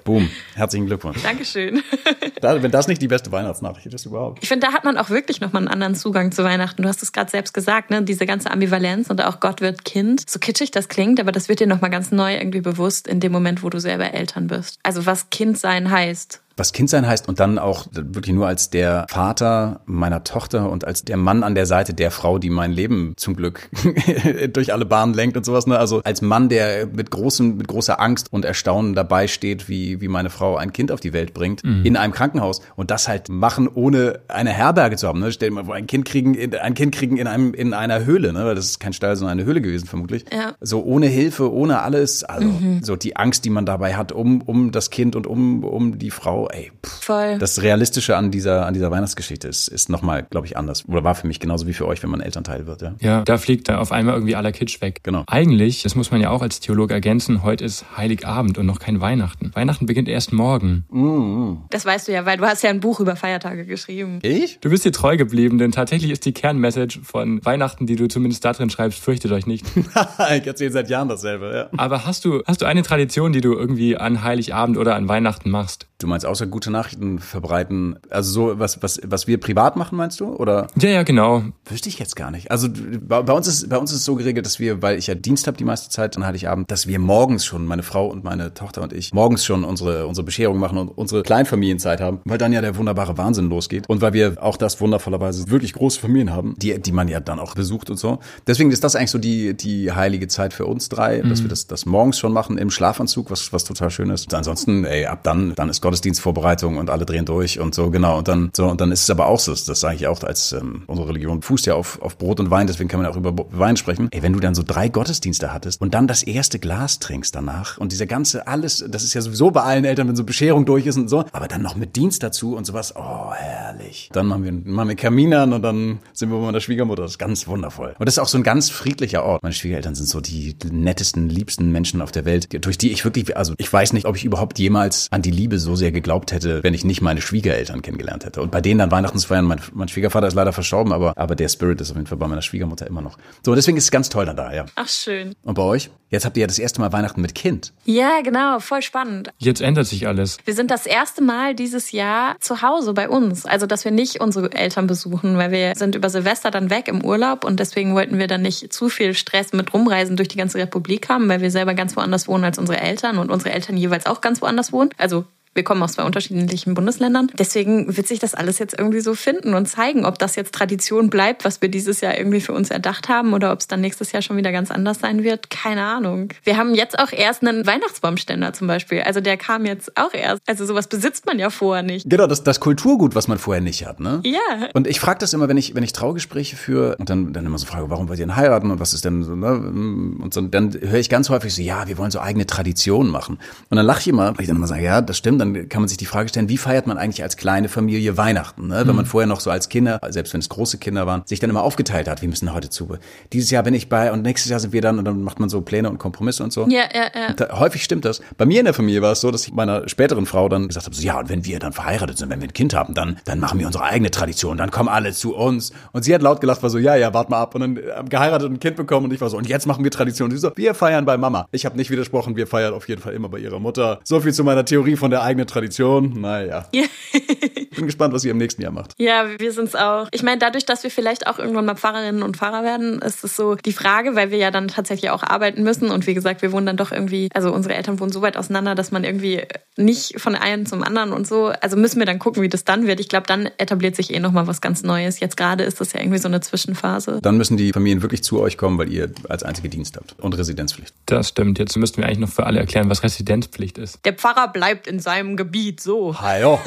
boom. Herzlichen Glückwunsch. Dankeschön. Da, wenn das nicht die beste Weihnachtsnachricht ist überhaupt. Ich finde, da hat man auch wirklich nochmal einen anderen Zugang zu Weihnachten. Du hast es gerade selbst gesagt, ne? Diese ganze Ambivalenz und auch Gott wird Kind. So kitschig das klingt, aber das wird dir nochmal ganz neu irgendwie bewusst in dem Moment, wo du selber Eltern bist. Also was Kind sein heißt. Was Kindsein heißt und dann auch wirklich nur als der Vater meiner Tochter und als der Mann an der Seite der Frau, die mein Leben zum Glück durch alle Bahnen lenkt und sowas. Ne? Also als Mann, der mit großem, mit großer Angst und Erstaunen dabei steht, wie, wie meine Frau ein Kind auf die Welt bringt, in einem Krankenhaus und das halt machen, ohne eine Herberge zu haben. Ne? Stell dir mal vor, ein Kind kriegen, in, ein Kind kriegen in einem, in einer Höhle, ne? Weil das ist kein Stall, sondern eine Höhle gewesen, vermutlich. Ja. So ohne Hilfe, ohne alles. Also so die Angst, die man dabei hat, um, um das Kind und um, um die Frau, ey, pff. Voll. Das Realistische an dieser, an dieser Weihnachtsgeschichte ist, ist nochmal, glaube ich, anders. Oder war für mich genauso wie für euch, wenn man Elternteil wird, ja. Ja, da fliegt da auf einmal irgendwie aller Kitsch weg. Genau. Eigentlich, das muss man ja auch als Theologe ergänzen, heute ist Heiligabend und noch kein Weihnachten. Weihnachten beginnt erst morgen. Das weißt du ja, weil du hast ja ein Buch über Feiertage geschrieben. Ich? Du bist dir treu geblieben, denn tatsächlich ist die Kernmessage von Weihnachten, die du zumindest da drin schreibst, fürchtet euch nicht. ich erzähle seit Jahren dasselbe, ja. Aber hast du, hast du eine Tradition, die du irgendwie an Heiligabend oder an Weihnachten machst? Du meinst außer gute Nachrichten verbreiten, also so was, was, was wir privat machen, meinst du? Oder Ja, ja, genau. wüsste ich jetzt gar nicht. Also bei, bei uns ist bei uns ist es so geregelt, dass wir, weil ich ja Dienst habe die meiste Zeit an Heiligabend, dass wir morgens schon, meine Frau und meine Tochter und ich, morgens schon unsere, unsere Bescherung machen und unsere Kleinfamilienzeit haben, weil dann ja der wunderbare Wahnsinn losgeht. Und weil wir auch das wundervollerweise wirklich große Familien haben, die, die man ja dann auch besucht und so. Deswegen ist das eigentlich so die, die heilige Zeit für uns drei, dass wir das, das morgens schon machen im Schlafanzug, was, was total schön ist. Ansonsten, ey, ab dann, dann ist Gottesdienstvorbereitung und alle drehen durch und so, genau. Und dann, so, und dann ist es aber auch so, das sage ich auch als, ähm, unsere Religion fußt ja auf, auf Brot und Wein, deswegen kann man auch über Wein sprechen. Ey, wenn du dann so drei Gottesdienste hattest und dann das erste Glas trinkst danach und dieser ganze alles, das ist ja sowieso bei allen Eltern, wenn so Bescherung durch ist und so, aber dann noch mit Dienst dazu und sowas, oh, herrlich. Dann machen wir, machen wir Kamin an und dann sind wir bei meiner Schwiegermutter. Das ist ganz wundervoll. Und das ist auch so ein ganz friedlicher Ort. Meine Schwiegereltern sind so die nettesten, liebsten Menschen auf der Welt, durch die ich wirklich, also ich weiß nicht, ob ich überhaupt jemals an die Liebe so sehr geglaubt hätte, wenn ich nicht meine Schwiegereltern kennengelernt hätte. Und bei denen dann Weihnachten zu feiern, mein, mein Schwiegervater ist leider verstorben, aber, aber der Spirit ist auf jeden Fall bei meiner Schwiegermutter immer noch. So, deswegen ist es ganz toll dann da, ja. Ach, schön. Und bei euch? Jetzt habt ihr ja das erste Mal Weihnachten mit Kind. Ja, genau, voll spannend. Jetzt ändert sich alles. Wir sind das erste Mal dieses Jahr zu Hause bei uns. Also, dass wir nicht unsere Eltern besuchen, weil wir sind über Silvester dann weg im Urlaub und deswegen wollten wir dann nicht zu viel Stress mit rumreisen durch die ganze Republik haben, weil wir selber ganz woanders wohnen als unsere Eltern und unsere Eltern jeweils auch ganz woanders wohnen. Also wir kommen aus zwei unterschiedlichen Bundesländern. Deswegen wird sich das alles jetzt irgendwie so finden und zeigen, ob das jetzt Tradition bleibt, was wir dieses Jahr irgendwie für uns erdacht haben oder ob es dann nächstes Jahr schon wieder ganz anders sein wird. Keine Ahnung. Wir haben jetzt auch erst einen Weihnachtsbaumständer zum Beispiel. Also der kam jetzt auch erst. Also sowas besitzt man ja vorher nicht. Genau, das, das Kulturgut, was man vorher nicht hat, ne? Ja. Und ich frage das immer, wenn ich, wenn ich Traugespräche führe und dann, dann immer so frage, warum wollt ihr denn heiraten und was ist denn so, ne? Und so, dann höre ich ganz häufig so, ja, wir wollen so eigene Traditionen machen. Und dann lache ich immer, weil ich dann immer sage, ja, das stimmt, dann kann man sich die Frage stellen, wie feiert man eigentlich als kleine Familie Weihnachten? Ne? Wenn man vorher noch so als Kinder, selbst wenn es große Kinder waren, sich dann immer aufgeteilt hat, wir müssen heute zu. Dieses Jahr bin ich bei und nächstes Jahr sind wir dann und dann macht man so Pläne und Kompromisse und so. Ja, ja, ja. Da, häufig stimmt das. Bei mir in der Familie war es so, dass ich meiner späteren Frau dann gesagt habe, so, ja, und wenn wir dann verheiratet sind, wenn wir ein Kind haben, dann, dann machen wir unsere eigene Tradition, dann kommen alle zu uns. Und sie hat laut gelacht, war so, ja, ja, wart mal ab. Und dann haben geheiratet und ein Kind bekommen und ich war so, und jetzt machen wir Tradition. Und sie so, wir feiern bei Mama. Ich habe nicht widersprochen, wir feiern auf jeden Fall immer bei ihrer Mutter. So viel zu meiner Theorie von der eigenen Tradition. Naja. Ja. Bin gespannt, was ihr im nächsten Jahr macht. Ja, wir sind's auch. Ich meine, dadurch, dass wir vielleicht auch irgendwann mal Pfarrerinnen und Pfarrer werden, ist es so die Frage, weil wir ja dann tatsächlich auch arbeiten müssen. Und wie gesagt, wir wohnen dann doch irgendwie, also unsere Eltern wohnen so weit auseinander, dass man irgendwie nicht von einem zum anderen und so. Also müssen wir dann gucken, wie das dann wird. Ich glaube, dann etabliert sich eh nochmal was ganz Neues. Jetzt gerade ist das ja irgendwie so eine Zwischenphase. Dann müssen die Familien wirklich zu euch kommen, weil ihr als einzige Dienst habt und Residenzpflicht. Das stimmt. Jetzt müssten wir eigentlich noch für alle erklären, was Residenzpflicht ist. Der Pfarrer bleibt in seinem Gebiet so. Hajo,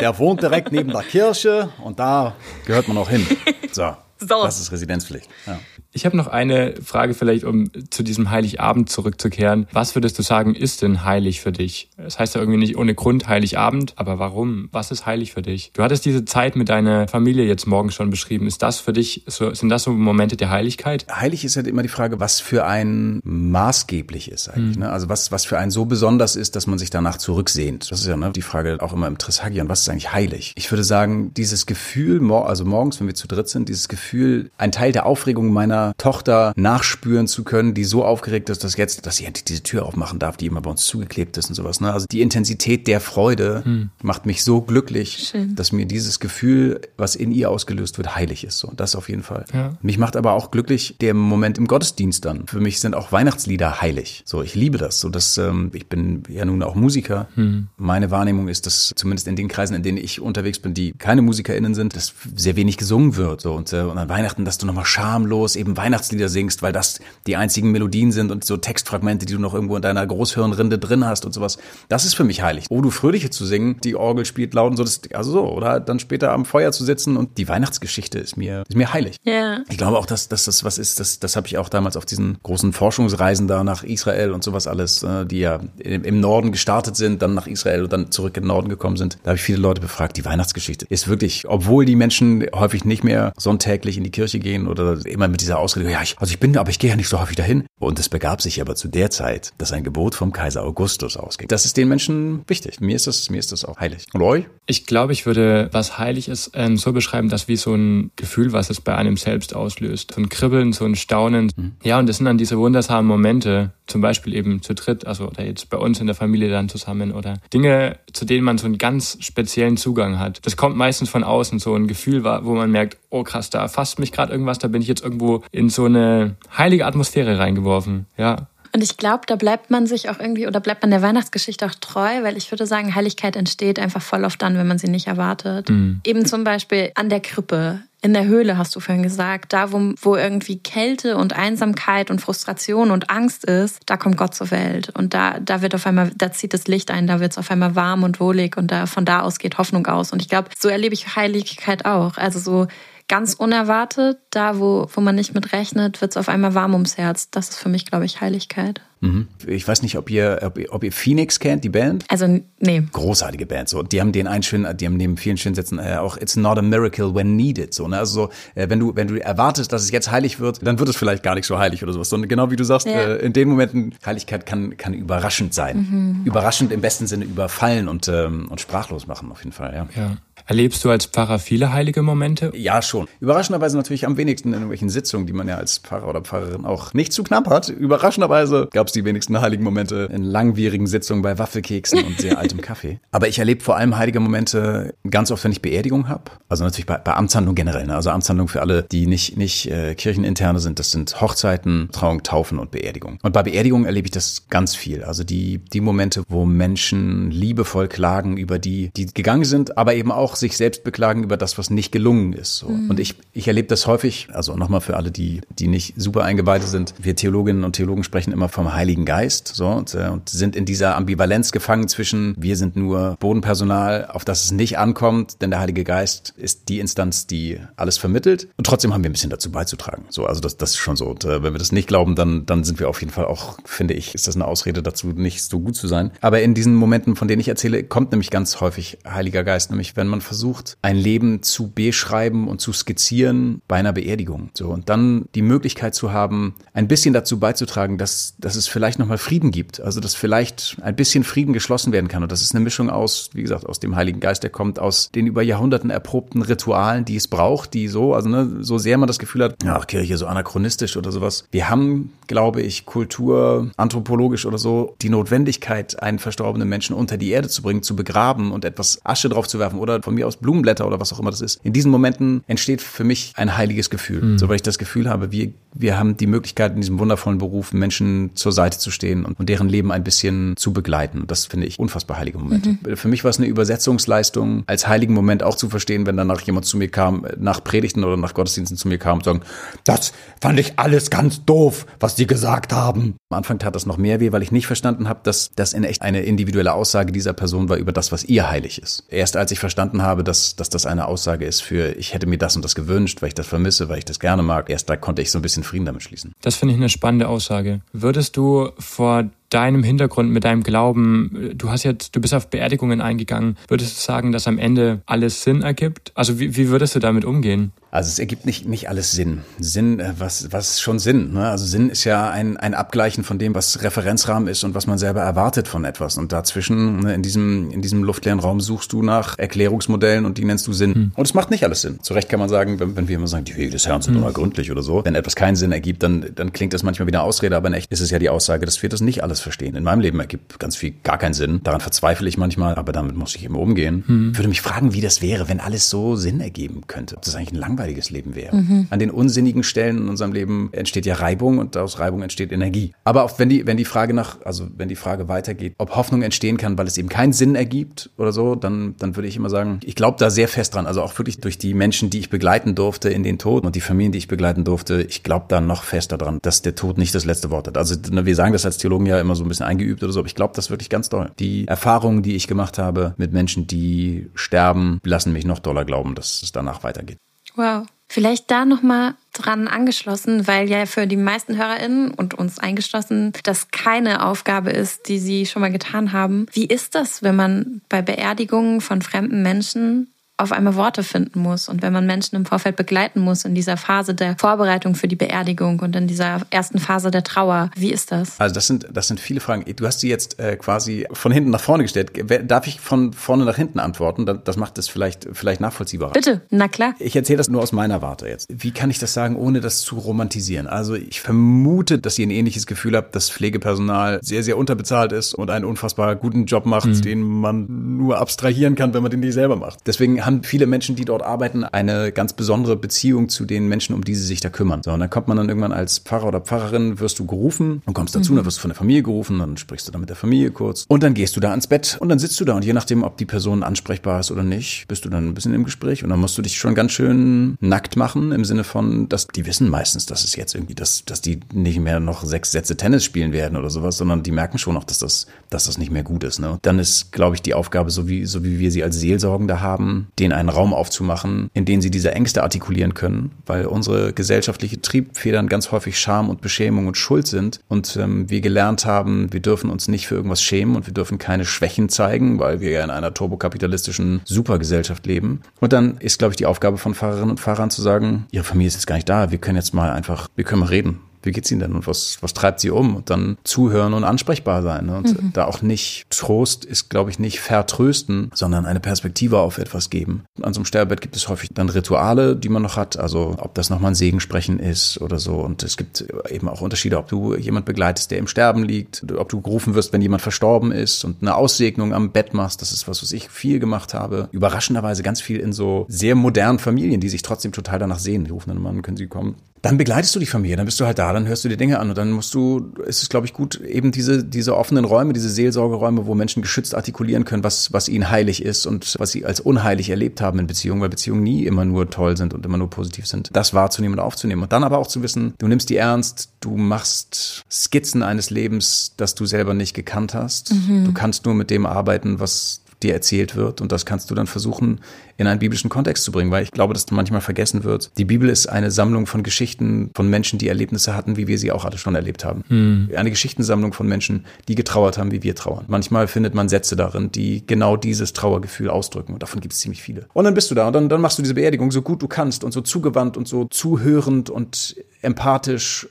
der wohnt direkt neben der Kirche und da gehört man auch hin. So, So. das ist Residenzpflicht. Ja. Ich habe noch eine Frage vielleicht, um zu diesem Heiligabend zurückzukehren. Was würdest du sagen, ist denn heilig für dich? Es heißt ja irgendwie nicht ohne Grund Heiligabend, aber warum? Was ist heilig für dich? Du hattest diese Zeit mit deiner Familie jetzt morgen schon beschrieben. Ist das für dich, so, sind das so Momente der Heiligkeit? Heilig ist halt immer die Frage, was für einen maßgeblich ist eigentlich. Ne? Also was, was für einen so besonders ist, dass man sich danach zurücksehnt. Das ist ja ne, die Frage auch immer im Trisagion, was ist eigentlich heilig? Ich würde sagen, dieses Gefühl, also morgens, wenn wir zu dritt sind, dieses Gefühl, ein Teil der Aufregung meiner Tochter nachspüren zu können, die so aufgeregt ist, dass jetzt, dass sie endlich diese Tür aufmachen darf, die immer bei uns zugeklebt ist und sowas. Ne? Also die Intensität der Freude macht mich so glücklich, Schön. dass mir dieses Gefühl, was in ihr ausgelöst wird, heilig ist. So, das auf jeden Fall. Ja. Mich macht aber auch glücklich der Moment im Gottesdienst dann. Für mich sind auch Weihnachtslieder heilig. So, ich liebe das. So, dass ähm, ich bin ja nun auch Musiker. Meine Wahrnehmung ist, dass zumindest in den Kreisen, in denen ich unterwegs bin, die keine MusikerInnen sind, dass sehr wenig gesungen wird. So und, äh, und an Weihnachten, dass du nochmal schamlos eben Weihnachtslieder singst, weil das die einzigen Melodien sind und so Textfragmente, die du noch irgendwo in deiner Großhirnrinde drin hast und sowas. Das ist für mich heilig. Oh, du Fröhliche zu singen, die Orgel spielt laut und so, das, also so. Oder dann später am Feuer zu sitzen und die Weihnachtsgeschichte ist mir, ist mir heilig. Ja. Ich glaube auch, dass, dass das was ist, das, das habe ich auch damals auf diesen großen Forschungsreisen da nach Israel und sowas alles, äh, die ja im, im Norden gestartet sind, dann nach Israel und dann zurück in den Norden gekommen sind. Da habe ich viele Leute befragt. Die Weihnachtsgeschichte ist wirklich, obwohl die Menschen häufig nicht mehr sonntäglich in die Kirche gehen oder immer mit dieser Ausrede, ja, ich, also ich bin, aber ich gehe ja nicht so häufig dahin. Und es begab sich aber zu der Zeit, dass ein Gebot vom Kaiser Augustus ausging. Das ist den Menschen wichtig. Mir ist das, mir ist das auch heilig. Und euch? Ich glaube, ich würde, was heilig ist, ähm, so beschreiben, dass wie so ein Gefühl, was es bei einem selbst auslöst. So ein Kribbeln, so ein Staunen. Ja, und das sind dann diese wundersamen Momente, zum Beispiel eben zu dritt, also oder jetzt bei uns in der Familie dann zusammen oder Dinge, zu denen man so einen ganz speziellen Zugang hat. Das kommt meistens von außen, so ein Gefühl, wo man merkt, oh krass, da erfasst mich gerade irgendwas, da bin ich jetzt irgendwo in so eine heilige Atmosphäre reingeworfen. Ja, Und ich glaube, da bleibt man sich auch irgendwie oder bleibt man der Weihnachtsgeschichte auch treu, weil ich würde sagen, Heiligkeit entsteht einfach voll oft dann, wenn man sie nicht erwartet. Eben zum Beispiel an der Krippe. In der Höhle hast du vorhin gesagt, da wo, wo irgendwie Kälte und Einsamkeit und Frustration und Angst ist, da kommt Gott zur Welt und da da wird auf einmal, da zieht das Licht ein, da wird es auf einmal warm und wohlig und da von da aus geht Hoffnung aus und ich glaube, so erlebe ich Heiligkeit auch, also so ganz unerwartet, da wo wo man nicht mit rechnet, wird es auf einmal warm ums Herz. Das ist für mich, glaube ich, Heiligkeit. Mhm. Ich weiß nicht, ob ihr, ob ihr, ob ihr Phoenix kennt, die Band. Also, nee. Großartige Band. So, die haben den einen schönen, die haben neben vielen schönen Sätzen äh, auch It's not a miracle when needed. So, ne? Also so, äh, wenn du, wenn du erwartest, dass es jetzt heilig wird, dann wird es vielleicht gar nicht so heilig oder sowas. Sondern genau wie du sagst, Ja. äh, in den Momenten Heiligkeit kann, kann überraschend sein. Überraschend im besten Sinne überfallen und, ähm, und sprachlos machen auf jeden Fall. Ja. Ja. Erlebst du als Pfarrer viele heilige Momente? Ja, schon. Überraschenderweise natürlich am wenigsten in irgendwelchen Sitzungen, die man ja als Pfarrer oder Pfarrerin auch nicht zu knapp hat. Überraschenderweise gab es die wenigsten heiligen Momente in langwierigen Sitzungen bei Waffelkeksen und sehr altem Kaffee. Aber ich erlebe vor allem heilige Momente ganz oft, wenn ich Beerdigung habe. Also natürlich bei, bei Amtshandlungen generell. Ne? Also Amtshandlungen für alle, die nicht, nicht äh, kircheninterne sind. Das sind Hochzeiten, Trauung, Taufen und Beerdigung. Und bei Beerdigungen erlebe ich das ganz viel. Also die, die Momente, wo Menschen liebevoll klagen über die, die gegangen sind, aber eben auch sich selbst beklagen über das, was nicht gelungen ist. So. Und ich, ich erlebe das häufig, also nochmal für alle, die, die nicht super eingeweihte sind. Wir Theologinnen und Theologen sprechen immer vom Heiligen Geist so, und, äh, und sind in dieser Ambivalenz gefangen zwischen, wir sind nur Bodenpersonal, auf das es nicht ankommt, denn der Heilige Geist ist die Instanz, die alles vermittelt. Und trotzdem haben wir ein bisschen dazu beizutragen. So, also das, das ist schon so. Und äh, wenn wir das nicht glauben, dann, dann sind wir auf jeden Fall auch, finde ich, ist das eine Ausrede dazu, nicht so gut zu sein. Aber in diesen Momenten, von denen ich erzähle, kommt nämlich ganz häufig Heiliger Geist, nämlich wenn man versucht, ein Leben zu beschreiben und zu skizzieren bei einer Beerdigung. So, und dann die Möglichkeit zu haben, ein bisschen dazu beizutragen, dass, dass es vielleicht nochmal Frieden gibt. Also, dass vielleicht ein bisschen Frieden geschlossen werden kann. Und das ist eine Mischung aus, wie gesagt, aus dem Heiligen Geist, der kommt aus den über Jahrhunderten erprobten Ritualen, die es braucht, die so, also ne, so sehr man das Gefühl hat, ach, Kirche so anachronistisch oder sowas. Wir haben, glaube ich, Kultur, anthropologisch oder so, die Notwendigkeit, einen verstorbenen Menschen unter die Erde zu bringen, zu begraben und etwas Asche drauf zu werfen oder von mir aus Blumenblätter oder was auch immer das ist. In diesen Momenten entsteht für mich ein heiliges Gefühl. So, weil ich das Gefühl habe, wir, wir haben die Möglichkeit, in diesem wundervollen Beruf Menschen zur Seite zu stehen und, und deren Leben ein bisschen zu begleiten. Und das finde ich unfassbar heilige Momente. Für mich war es eine Übersetzungsleistung, als heiligen Moment auch zu verstehen, wenn danach jemand zu mir kam, nach Predigten oder nach Gottesdiensten zu mir kam und sagen, das fand ich alles ganz doof, was die gesagt haben. Am Anfang tat das noch mehr weh, weil ich nicht verstanden habe, dass das in echt eine individuelle Aussage dieser Person war über das, was ihr heilig ist. Erst als ich verstanden habe, dass, dass das eine Aussage ist für, ich hätte mir das und das gewünscht, weil ich das vermisse, weil ich das gerne mag, erst da konnte ich so ein bisschen Frieden damit schließen. Das finde ich eine spannende Aussage. Würdest du vor deinem Hintergrund, mit deinem Glauben, du hast jetzt, du bist auf Beerdigungen eingegangen, würdest du sagen, dass am Ende alles Sinn ergibt? Also wie, wie würdest du damit umgehen? Also es ergibt nicht, nicht alles Sinn. Sinn, äh, was, was ist schon Sinn? Ne? Also Sinn ist ja ein, ein Abgleichen von dem, was Referenzrahmen ist und was man selber erwartet von etwas. Und dazwischen, ne, in diesem, in diesem luftleeren Raum suchst du nach Erklärungsmodellen und die nennst du Sinn. Und es macht nicht alles Sinn. Zu Recht kann man sagen, wenn, wenn wir immer sagen, die Wege des Herrn sind unergründlich oder so. Wenn etwas keinen Sinn ergibt, dann, dann klingt das manchmal wie eine Ausrede, aber in echt ist es ja die Aussage, dass wir das nicht alles verstehen. In meinem Leben ergibt ganz viel gar keinen Sinn. Daran verzweifle ich manchmal, aber damit muss ich eben umgehen. Ich würde mich fragen, wie das wäre, wenn alles so Sinn ergeben könnte. Ob das eigentlich ein langweiliges Leben wäre. An den unsinnigen Stellen in unserem Leben entsteht ja Reibung und aus Reibung entsteht Energie. Aber auch wenn die, wenn die Frage nach, also wenn die Frage weitergeht, ob Hoffnung entstehen kann, weil es eben keinen Sinn ergibt oder so, dann, dann würde ich immer sagen, ich glaube da sehr fest dran. Also auch wirklich durch die Menschen, die ich begleiten durfte in den Tod und die Familien, die ich begleiten durfte, ich glaube da noch fester dran, dass der Tod nicht das letzte Wort hat. Also ne, wir sagen das als Theologen ja immer so ein bisschen eingeübt oder so, aber ich glaube das wirklich ganz doll. Die Erfahrungen, die ich gemacht habe mit Menschen, die sterben, lassen mich noch doller glauben, dass es danach weitergeht. Wow. Vielleicht da nochmal dran angeschlossen, weil ja für die meisten HörerInnen und uns eingeschlossen das keine Aufgabe ist, die sie schon mal getan haben. Wie ist das, wenn man bei Beerdigungen von fremden Menschen auf einmal Worte finden muss und wenn man Menschen im Vorfeld begleiten muss in dieser Phase der Vorbereitung für die Beerdigung und in dieser ersten Phase der Trauer. Wie ist das? Also das sind, das sind viele Fragen. Du hast sie jetzt äh, quasi von hinten nach vorne gestellt. Darf ich von vorne nach hinten antworten? Das- Das macht es vielleicht, vielleicht nachvollziehbarer. Bitte, na klar. Ich erzähle das nur aus meiner Warte jetzt. Wie kann ich das sagen, ohne das zu romantisieren? Also ich vermute, dass ihr ein ähnliches Gefühl habt, dass Pflegepersonal sehr, sehr unterbezahlt ist und einen unfassbar guten Job macht, den man nur abstrahieren kann, wenn man den nicht selber macht. Deswegen haben viele Menschen, die dort arbeiten, eine ganz besondere Beziehung zu den Menschen, um die sie sich da kümmern. So, und dann kommt man dann irgendwann als Pfarrer oder Pfarrerin, wirst du gerufen und kommst dazu, dann wirst du von der Familie gerufen, dann sprichst du da mit der Familie kurz und dann gehst du da ans Bett und dann sitzt du da und je nachdem, ob die Person ansprechbar ist oder nicht, bist du dann ein bisschen im Gespräch und dann musst du dich schon ganz schön nackt machen im Sinne von, dass die wissen meistens, dass es jetzt irgendwie, dass, dass die nicht mehr noch sechs Sätze Tennis spielen werden oder sowas, sondern die merken schon auch, dass das, dass das nicht mehr gut ist. Ne? Dann ist, glaube ich, die Aufgabe, so wie, so wie wir sie als Seelsorgende haben, denen einen Raum aufzumachen, in dem sie diese Ängste artikulieren können, weil unsere gesellschaftliche Triebfedern ganz häufig Scham und Beschämung und Schuld sind. Und ähm, wir gelernt haben, wir dürfen uns nicht für irgendwas schämen und wir dürfen keine Schwächen zeigen, weil wir ja in einer turbokapitalistischen Supergesellschaft leben. Und dann ist, glaube ich, die Aufgabe von Fahrerinnen und Fahrern zu sagen, ihre Familie ist jetzt gar nicht da, wir können jetzt mal einfach, wir können mal reden wie geht's Ihnen denn und was, was treibt Sie um? Und dann zuhören und ansprechbar sein. Ne? Und mhm. da auch nicht, Trost ist, glaube ich, nicht vertrösten, sondern eine Perspektive auf etwas geben. An so einem Sterbebett gibt es häufig dann Rituale, die man noch hat. Also ob das nochmal ein Segensprechen ist oder so. Und es gibt eben auch Unterschiede, ob du jemand begleitest, der im Sterben liegt, ob du gerufen wirst, wenn jemand verstorben ist und eine Aussegnung am Bett machst. Das ist was, was ich viel gemacht habe. Überraschenderweise ganz viel in so sehr modernen Familien, die sich trotzdem total danach sehen. Die rufen dann immer an, können Sie kommen? Dann begleitest du die Familie, dann bist du halt da, dann hörst du dir Dinge an und dann musst du, ist es glaube ich gut, eben diese, diese offenen Räume, diese Seelsorgeräume, wo Menschen geschützt artikulieren können, was, was ihnen heilig ist und was sie als unheilig erlebt haben in Beziehungen, weil Beziehungen nie immer nur toll sind und immer nur positiv sind. Das wahrzunehmen und aufzunehmen und dann aber auch zu wissen, du nimmst die ernst, du machst Skizzen eines Lebens, das du selber nicht gekannt hast. Mhm. Du kannst nur mit dem arbeiten, was dir erzählt wird. Und das kannst du dann versuchen, in einen biblischen Kontext zu bringen, weil ich glaube, dass manchmal vergessen wird. Die Bibel ist eine Sammlung von Geschichten von Menschen, die Erlebnisse hatten, wie wir sie auch alle schon erlebt haben. Hm. Eine Geschichtensammlung von Menschen, die getrauert haben, wie wir trauern. Manchmal findet man Sätze darin, die genau dieses Trauergefühl ausdrücken. Und davon gibt es ziemlich viele. Und dann bist du da und dann, dann machst du diese Beerdigung so gut du kannst und so zugewandt und so zuhörend und empathisch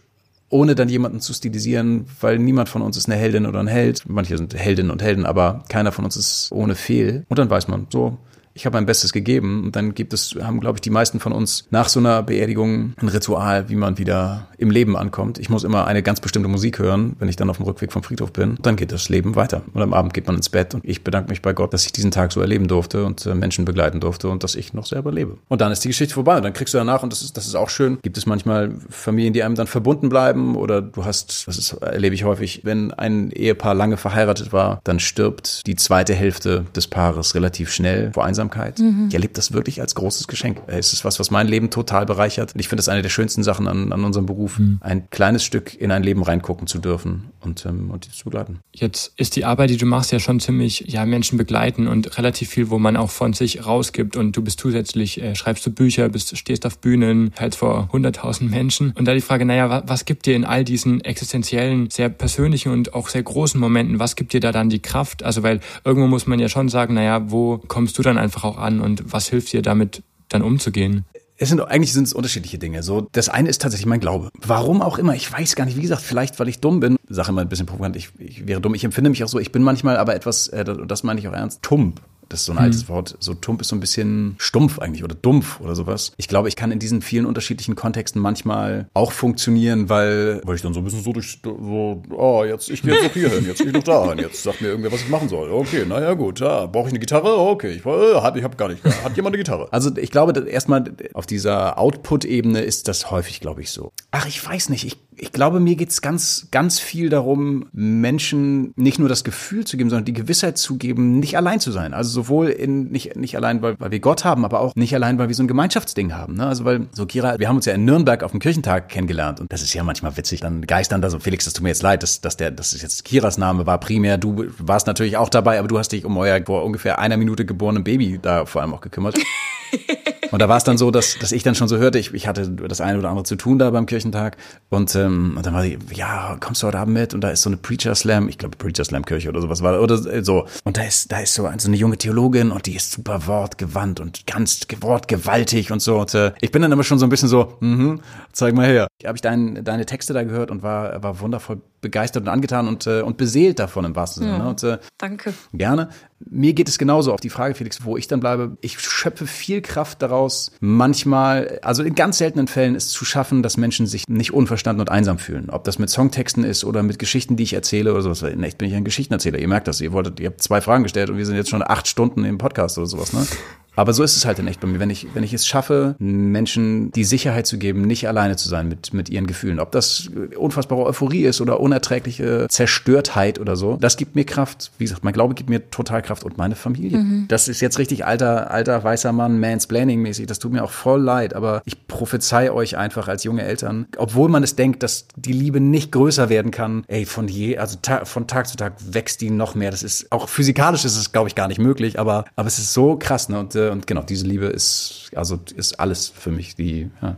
ohne dann jemanden zu stilisieren, weil niemand von uns ist eine Heldin oder ein Held. Manche sind Heldinnen und Helden, aber keiner von uns ist ohne Fehl. Und dann weiß man, so, ich habe mein Bestes gegeben. Und dann gibt es, haben, glaube ich, die meisten von uns nach so einer Beerdigung ein Ritual, wie man wieder im Leben ankommt. Ich muss immer eine ganz bestimmte Musik hören, wenn ich dann auf dem Rückweg vom Friedhof bin. Dann geht das Leben weiter. Und am Abend geht man ins Bett und ich bedanke mich bei Gott, dass ich diesen Tag so erleben durfte und äh, Menschen begleiten durfte und dass ich noch selber lebe. Und dann ist die Geschichte vorbei. Und dann kriegst du danach, und das ist, das ist auch schön, gibt es manchmal Familien, die einem dann verbunden bleiben oder du hast, das ist, erlebe ich häufig, wenn ein Ehepaar lange verheiratet war, dann stirbt die zweite Hälfte des Paares relativ schnell vor Einsamkeit. Mhm. Ich erlebe das wirklich als großes Geschenk. Es ist was, was mein Leben total bereichert. Und ich finde das eine der schönsten Sachen an, an unserem Beruf, mhm. ein kleines Stück in ein Leben reingucken zu dürfen und, ähm, und die zu begleiten. Jetzt ist die Arbeit, die du machst, ja schon ziemlich, ja, Menschen begleiten und relativ viel, wo man auch von sich rausgibt. Und du bist zusätzlich, äh, schreibst du Bücher, bist, stehst auf Bühnen, halt vor 100.000 Menschen. Und da die Frage, naja, was, was gibt dir in all diesen existenziellen, sehr persönlichen und auch sehr großen Momenten, was gibt dir da dann die Kraft? Also, weil irgendwo muss man ja schon sagen, naja, wo kommst du dann einfach auch an? und was hilft dir damit dann umzugehen? Es sind eigentlich sind es unterschiedliche Dinge. So, das eine ist tatsächlich mein Glaube. Warum auch immer, ich weiß gar nicht. Wie gesagt, vielleicht weil ich dumm bin. Sache immer ein bisschen provokant. Ich, ich wäre dumm. Ich empfinde mich auch so. Ich bin manchmal aber etwas, äh, das meine ich auch ernst, tump. Das ist so ein hm. altes Wort. So tump ist so ein bisschen stumpf eigentlich oder dumpf oder sowas. Ich glaube, ich kann in diesen vielen unterschiedlichen Kontexten manchmal auch funktionionieren, weil, weil ich dann so ein bisschen so durch, so, oh, jetzt, ich gehe jetzt auch hier hin, jetzt gehe ich noch da hin, jetzt sagt mir irgendwer, was ich machen soll. Okay, naja, gut, ja, brauche ich eine Gitarre? Okay, ich, äh, ich habe gar nicht, hat jemand eine Gitarre? Also ich glaube, erstmal auf dieser Output-Ebene ist das häufig, glaube ich, so. Ach, ich weiß nicht, ich ich glaube, mir geht's ganz, ganz viel darum, Menschen nicht nur das Gefühl zu geben, sondern die Gewissheit zu geben, nicht allein zu sein. Also sowohl in, nicht, nicht allein, weil, weil wir Gott haben, aber auch nicht allein, weil wir so ein Gemeinschaftsding haben. Ne? Also weil, so Kira, wir haben uns ja in Nürnberg auf dem Kirchentag kennengelernt und das ist ja manchmal witzig. Dann geistern da so, Felix, das tut mir jetzt leid, dass, dass der, das ist jetzt Kiras Name war primär. Du warst natürlich auch dabei, aber du hast dich um euer vor ungefähr einer Minute geborenen Baby da vor allem auch gekümmert. Und da war es dann so, dass, dass ich dann schon so hörte, ich, ich hatte das eine oder andere zu tun da beim Kirchentag. Und, ähm, und dann war die, ja, kommst du heute Abend mit? Und da ist so eine Preacher Slam, ich glaube Preacher Slam Kirche oder sowas war, oder so. Und da ist, da ist so, so eine junge Theologin und die ist super wortgewandt und ganz wortgewaltig und so. Und äh, ich bin dann immer schon so ein bisschen so, mhm, zeig mal her. Habe ich dein, deine Texte da gehört und war, war wundervoll begeistert und angetan und, äh, und beseelt davon im wahrsten Sinne. Ja, ne? und, äh, danke. Gerne. Mir geht es genauso auf die Frage, Felix, wo ich dann bleibe. Ich schöpfe viel Kraft daraus, manchmal, also in ganz seltenen Fällen es zu schaffen, dass Menschen sich nicht unverstanden und einsam fühlen. Ob das mit Songtexten ist oder mit Geschichten, die ich erzähle oder sowas. In echt bin ich ein Geschichtenerzähler. Ihr merkt das. Ihr wolltet, ihr habt zwei Fragen gestellt und wir sind jetzt schon acht Stunden im Podcast oder sowas, ne? Aber so ist es halt in echt bei mir. Wenn ich, wenn ich es schaffe, Menschen die Sicherheit zu geben, nicht alleine zu sein mit, mit ihren Gefühlen, ob das unfassbare Euphorie ist oder unerträgliche Zerstörtheit oder so, das gibt mir Kraft. Wie gesagt, mein Glaube gibt mir total Kraft und meine Familie. Mhm. Das ist jetzt richtig alter, alter weißer Mann, Mansplaining-mäßig. Das tut mir auch voll leid, aber ich prophezei euch einfach als junge Eltern, obwohl man es denkt, dass die Liebe nicht größer werden kann, ey, von je, also ta von Tag zu Tag wächst die noch mehr. Das ist, auch physikalisch ist es, glaube ich, gar nicht möglich, aber, aber es ist so krass, ne? Und Und genau, diese Liebe ist, also ist alles für mich, die, ja.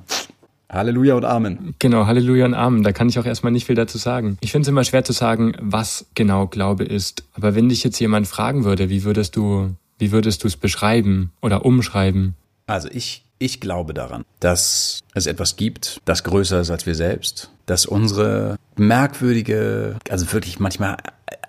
Halleluja und Amen. Genau, Halleluja und Amen. Da kann ich auch erstmal nicht viel dazu sagen. Ich finde es immer schwer zu sagen, was genau Glaube ist. Aber wenn dich jetzt jemand fragen würde, wie würdest du, wie würdest du es beschreiben oder umschreiben? Also ich ich glaube daran, dass es etwas gibt, das größer ist als wir selbst, dass unsere merkwürdige, also wirklich manchmal